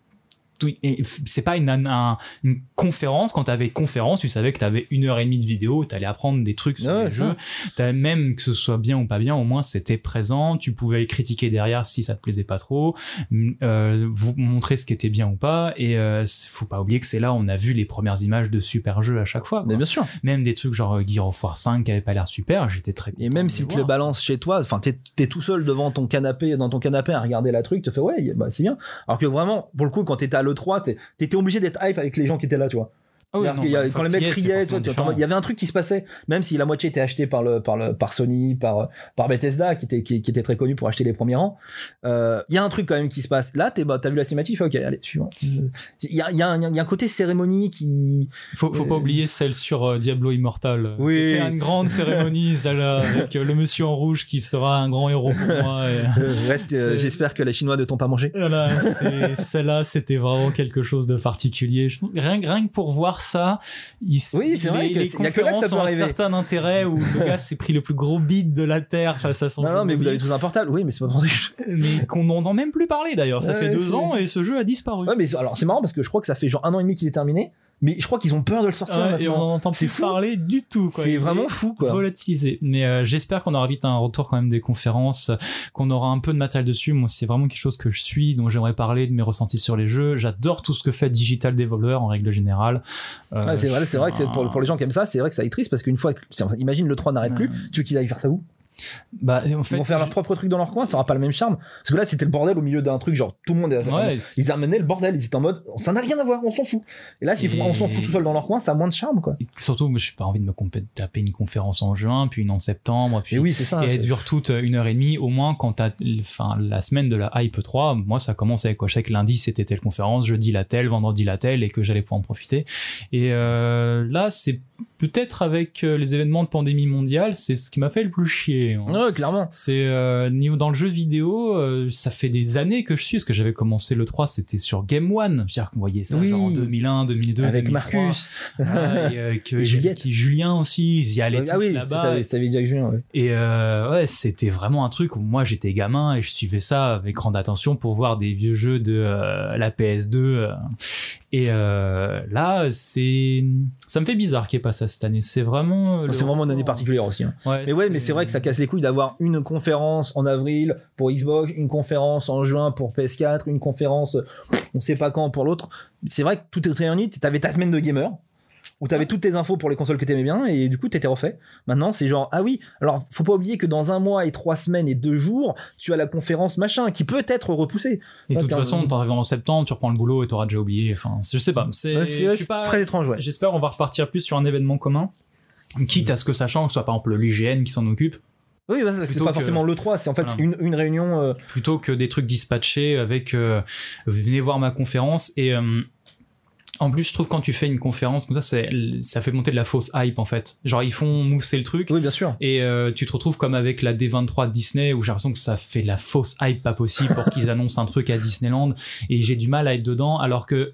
c'est pas une, un- une conférence. Quand t'avais conférence, tu savais que t'avais une heure et demie de vidéo, t'allais apprendre des trucs sur Ouais, les jeux. T'avais même que ce soit bien ou pas bien, au moins c'était présent. Tu pouvais critiquer derrière si ça te plaisait pas trop, euh, vous montrer ce qui était bien ou pas. Et euh, faut pas oublier que c'est là où on a vu les premières images de super jeux à chaque fois. quoi. mais bien sûr Même des trucs genre euh, Gear of War 5 qui avaient pas l'air super, j'étais très Et même si tu le balances chez toi, enfin t'es es tout seul devant ton canapé, dans ton canapé à regarder la truc, tu te fais ouais, bah c'est bien. Alors que vraiment, pour le coup, quand t'étais à l'E3, t'es- t'étais obligé d'être hype avec les gens qui étaient là, tu vois. Ah oui, C'est-à-dire non, qu'il y a- bah, quand les mecs criaient, toi, il y avait un truc qui se passait, même si la moitié était acheté par le par le par Sony, par par Bethesda, qui était qui, qui était très connu pour acheter les premiers rangs. euh, Il y a un truc quand même qui se passe. Là, t'es bah, t'as vu la cinématique, ok, allez suivant. Il y a il y a un, il y a un côté cérémonie qui Faut, faut pas Euh, oublier celle sur euh, Diablo Immortal. Oui. C'était une grande cérémonie, celle-là, avec euh, le monsieur en rouge qui sera un grand héros pour moi. et- euh, reste. J'espère que les Chinois ne t'ont pas mangé. Voilà, celle-là, c'était vraiment quelque chose de particulier. Rien, rien que pour voir ça, il, Oui, c'est vrai les, que les que que ça conférences ont un certain intérêt où le gars s'est pris le plus gros beat de la terre face à son Non, jeu non, mais vous avez tous un portable. Oui, mais c'est pas pour ça. que mais qu'on n'entend même plus parler d'ailleurs. Ça Ouais, fait deux ans et ce jeu a disparu. Ouais, mais alors c'est marrant parce que je crois que ça fait genre un an et demi qu'il est terminé, mais je crois qu'ils ont peur de le sortir. Ouais, et on n'en entend C'est plus fou. parler du tout. C'est vraiment fou, quoi. Volatilisé. Mais euh, j'espère qu'on aura vite un retour quand même des conférences, qu'on aura un peu de matériel dessus. Moi, c'est vraiment quelque chose que je suis, dont j'aimerais parler de mes ressentis sur les jeux. J'adore tout ce que fait Digital Developer en règle générale. Euh, c'est vrai, c'est vrai que pour, les gens qui aiment ça, c'est vrai que ça est triste parce qu'une fois, imagine le 3 n'arrête plus, tu veux qu'ils aillent faire ça où? Bah, en fait, Ils vont faire leur je- propre truc dans leur coin, ça aura pas le même charme. Parce que là, c'était le bordel au milieu d'un truc, genre tout le monde est. Ouais, ils amenaient le bordel, ils étaient en mode, ça n'a rien à voir, on s'en fout. Et là, s'ils font, Et- on s'en fout tout seul dans leur coin, ça a moins de charme, quoi. Surtout, moi, j'ai pas envie de me taper une conférence en juin, puis une en septembre, puis Et oui, c'est ça. et c'est- elle dure toute une heure et demie au moins quand t'as enfin la semaine de la hype 3 moi ça commence avec quoi je sais que lundi c'était telle conférence jeudi la telle vendredi la telle et que j'allais pouvoir en profiter et euh, là c'est peut-être avec euh, les événements de pandémie mondiale c'est ce qui m'a fait le plus chier hein. Ouais, clairement. c'est euh, niveau dans le jeu vidéo euh, ça fait des années que je suis parce que j'avais commencé le 3 c'était sur Game One c'est-à-dire qu'on voyait ça Oui. genre en 2001 2002 Avec 2003. Marcus. Ah, et, euh, que Et Juliette. qui- Julien aussi ils y allaient ah tous oui, là-bas Julien, ouais. et euh, ouais, c'était vraiment un truc où moi j'étais gamin et je suivais ça avec grande attention pour voir des vieux jeux de euh, la PS2. Euh. et euh, là, c'est ça me fait bizarre qu'il n'y ait pas ça cette année. C'est vraiment. le C'est vraiment une année particulière aussi. hein. Ouais, Mais ouais, mais c'est vrai que ça casse les couilles d'avoir une conférence en avril pour Xbox, une conférence en juin pour PS4, une conférence, on sait pas quand pour l'autre. C'est vrai que tout est réuni. T'avais ta semaine de gamer. Où t'avais toutes tes infos pour les consoles que t'aimais bien et du coup t'étais refait. Maintenant c'est genre ah oui, alors faut pas oublier que dans un mois et trois semaines et deux jours, tu as la conférence machin qui peut être repoussée. Et de toute façon, t'arrives en septembre, tu reprends le boulot et t'auras déjà oublié. Enfin, je sais pas. C'est très étrange, ouais. J'espère on va repartir plus sur un événement commun. Quitte à ce que ça change, que ce soit par exemple l'IGN qui s'en occupe, Oui, ouais, c'est pas que- forcément le 3, c'est en fait Voilà. une, une réunion. euh, plutôt que des trucs dispatchés avec euh, venez voir ma conférence et euh, en plus je trouve quand tu fais une conférence comme ça c'est ça fait monter de la fausse hype en fait genre ils font mousser le truc Oui, bien sûr. et euh, tu te retrouves comme avec la D23 de Disney où j'ai l'impression que ça fait de la fausse hype pas possible pour qu'ils annoncent un truc à Disneyland et j'ai du mal à être dedans alors que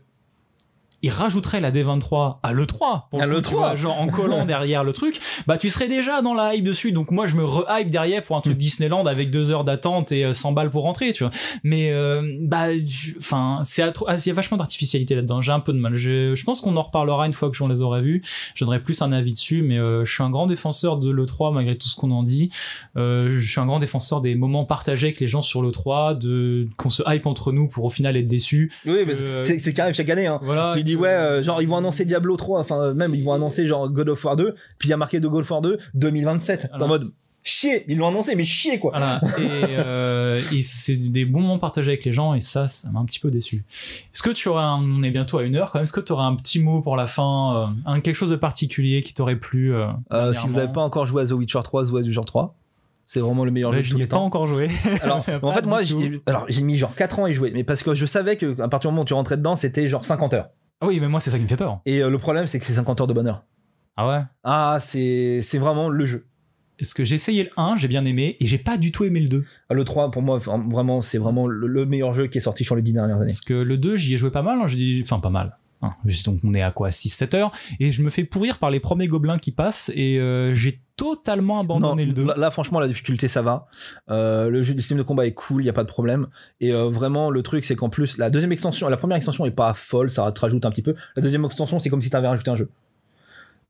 ils rajouteraient la D23 à l'E3 pour À le coup, l'E3. tu vois, genre en collant derrière le truc bah tu serais déjà dans la hype dessus donc moi je me re-hype derrière pour un Hmm. truc Disneyland avec deux heures d'attente et euh, 100 balles pour rentrer tu vois mais euh, bah enfin c'est ah, il y a vachement d'artificialité là-dedans j'ai un peu de mal je, je pense qu'on en reparlera une fois que j'en les aurai vus je donnerai plus un avis dessus mais euh, je suis un grand défenseur de l'E3 malgré tout ce qu'on en dit euh, je suis un grand défenseur des moments partagés avec les gens sur l'E3 de qu'on se hype entre nous pour au final être déçus Oui, mais Euh, c'est c'est qui arrive chaque année. Hein. voilà Tu dis ouais, euh, genre ils vont annoncer Diablo 3, enfin euh, même ils vont annoncer genre God of War 2, puis il y a marqué de God of War 2 2027. T'es en mode chier, ils l'ont annoncé, mais chier quoi. Voilà. Et, euh, et c'est des bons moments partagés avec les gens et ça, ça m'a un petit peu déçu. Est-ce que tu aurais, un, on est bientôt à une heure quand même, est-ce que tu aurais un petit mot pour la fin, euh, un, quelque chose de particulier qui t'aurait plu euh, si vous dernièrement avez pas encore joué à The Witcher 3, The Witcher 3. C'est vraiment le meilleur jeu de je tous n'y ai les pas temps. encore joué. Alors, en fait, moi, alors, j'ai mis genre 4 ans à y jouer, mais parce que je savais que à partir du moment où tu rentrais dedans, c'était genre 50 heures. Ah oui, mais moi c'est ça qui me fait peur. Et euh, le problème, c'est que c'est 50 heures de bonheur. Ah ouais? Ah, c'est c'est vraiment le jeu. Est-ce que j'ai essayé le 1, j'ai bien aimé et j'ai pas du tout aimé le 2. Ah, Le 3, pour moi, vra- vraiment, c'est vraiment le, le meilleur jeu qui est sorti sur les 10 dernières années. Parce que le 2, j'y ai joué pas mal, hein, j'ai dit, enfin pas mal. Hein, juste donc on est à quoi 6-7 heures et je me fais pourrir par les premiers gobelins qui passent et euh, j'ai totalement abandonné Non, le 2. Là, là, franchement, la difficulté, ça va. Euh, le jeu, système de combat est cool, il y a pas de problème. Et euh, vraiment, le truc, c'est qu'en plus, la deuxième extension, la première extension est pas folle, ça te rajoute un petit peu. La deuxième extension, c'est comme si tu avais rajouté un jeu.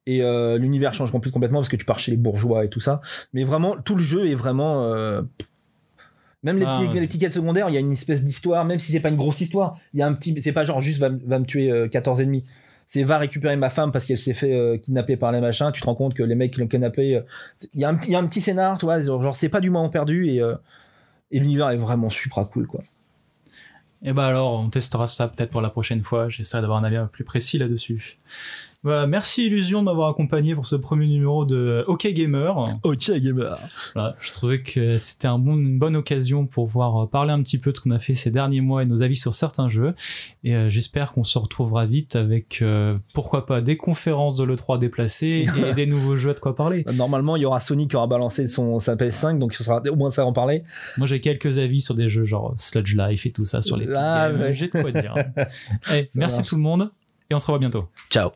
Et euh, l'univers change compl- complètement parce que tu pars chez les bourgeois et tout ça. Mais vraiment, tout le jeu est vraiment. Même les, Ah, petits, les quêtes secondaires, il y a une espèce d'histoire, même si c'est pas une grosse histoire. Il y a un petit. C'est pas genre juste va, va me tuer euh, 14 ennemis. C'est va récupérer ma femme parce qu'elle s'est fait euh, kidnapper par les machins. Tu te rends compte que les mecs qui l'ont kidnappé. euh, il y a un petit, scénar, tu vois. Genre, c'est pas du moment perdu et, euh, et l'univers est vraiment super cool, quoi. Et bah alors, on testera ça peut-être pour la prochaine fois. J'essaierai d'avoir un avis plus précis là-dessus. Voilà, merci Illusion de m'avoir accompagné pour ce premier numéro de OK Gamer. Ok, gamer. Voilà, je trouvais que c'était un bon, une bonne occasion pour pouvoir euh, parler un petit peu de ce qu'on a fait ces derniers mois et nos avis sur certains jeux. Et euh, j'espère qu'on se retrouvera vite avec, euh, pourquoi pas, des conférences de l'E3 déplacées et des nouveaux jeux à de quoi parler. Normalement, il y aura Sony qui aura balancé son, sa PS5, donc ce sera au moins ça à en parler. Moi, j'ai quelques avis sur des jeux genre Sludge Life et tout ça sur les Ah. J'ai de quoi dire. Ça merci marche. tout le monde et on se revoit bientôt. Ciao.